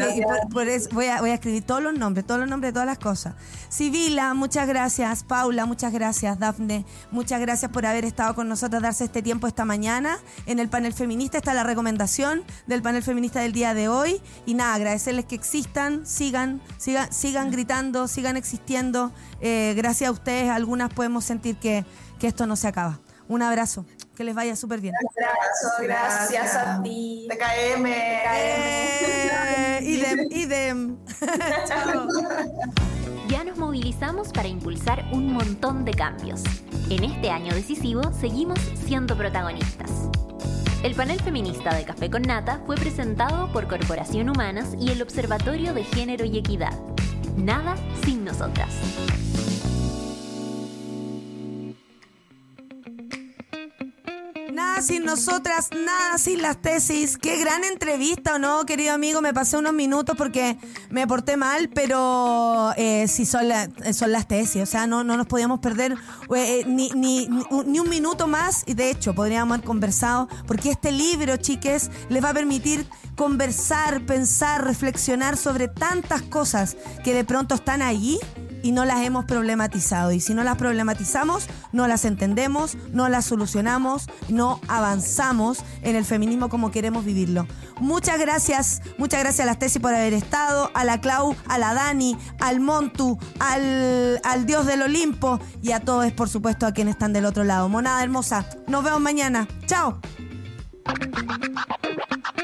voy a escribir todos los nombres, todos los nombres de todas las cosas. Sibila, muchas gracias. Paula, muchas gracias. Dafne, muchas gracias por haber estado con nosotros, darse este tiempo esta mañana. En el panel feminista está la recomendación del panel feminista del día de hoy. Y nada, agradecerles que existan, sigan, sigan, sigan gritando, sigan existiendo. Eh, gracias a ustedes, algunas podemos sentir que, que esto no se acaba. Un abrazo. Que les vaya súper bien. Un gracias a ti. TKM. Eh, idem, idem. Chao. Ya nos movilizamos para impulsar un montón de cambios. En este año decisivo seguimos siendo protagonistas. El panel feminista de Café con Nata fue presentado por Corporación Humanas y el Observatorio de Género y Equidad. Nada sin nosotras. Nada sin nosotras, nada sin las tesis. Qué gran entrevista, ¿o no, querido amigo? Me pasé unos minutos porque me porté mal, pero eh, sí son, son las tesis. O sea, no, no nos podíamos perder eh, ni, ni, ni, un minuto más. Y de hecho, podríamos haber conversado, porque este libro, chiques, les va a permitir conversar, pensar, reflexionar sobre tantas cosas que de pronto están ahí y no las hemos problematizado. Y si no las problematizamos, no las entendemos, no las solucionamos, no avanzamos en el feminismo como queremos vivirlo. Muchas gracias, muchas gracias a las tesis por haber estado, a la Clau, a la Dani, al Montu, al, al Dios del Olimpo y a todos, por supuesto, a quienes están del otro lado. Monada hermosa, nos vemos mañana. Chao.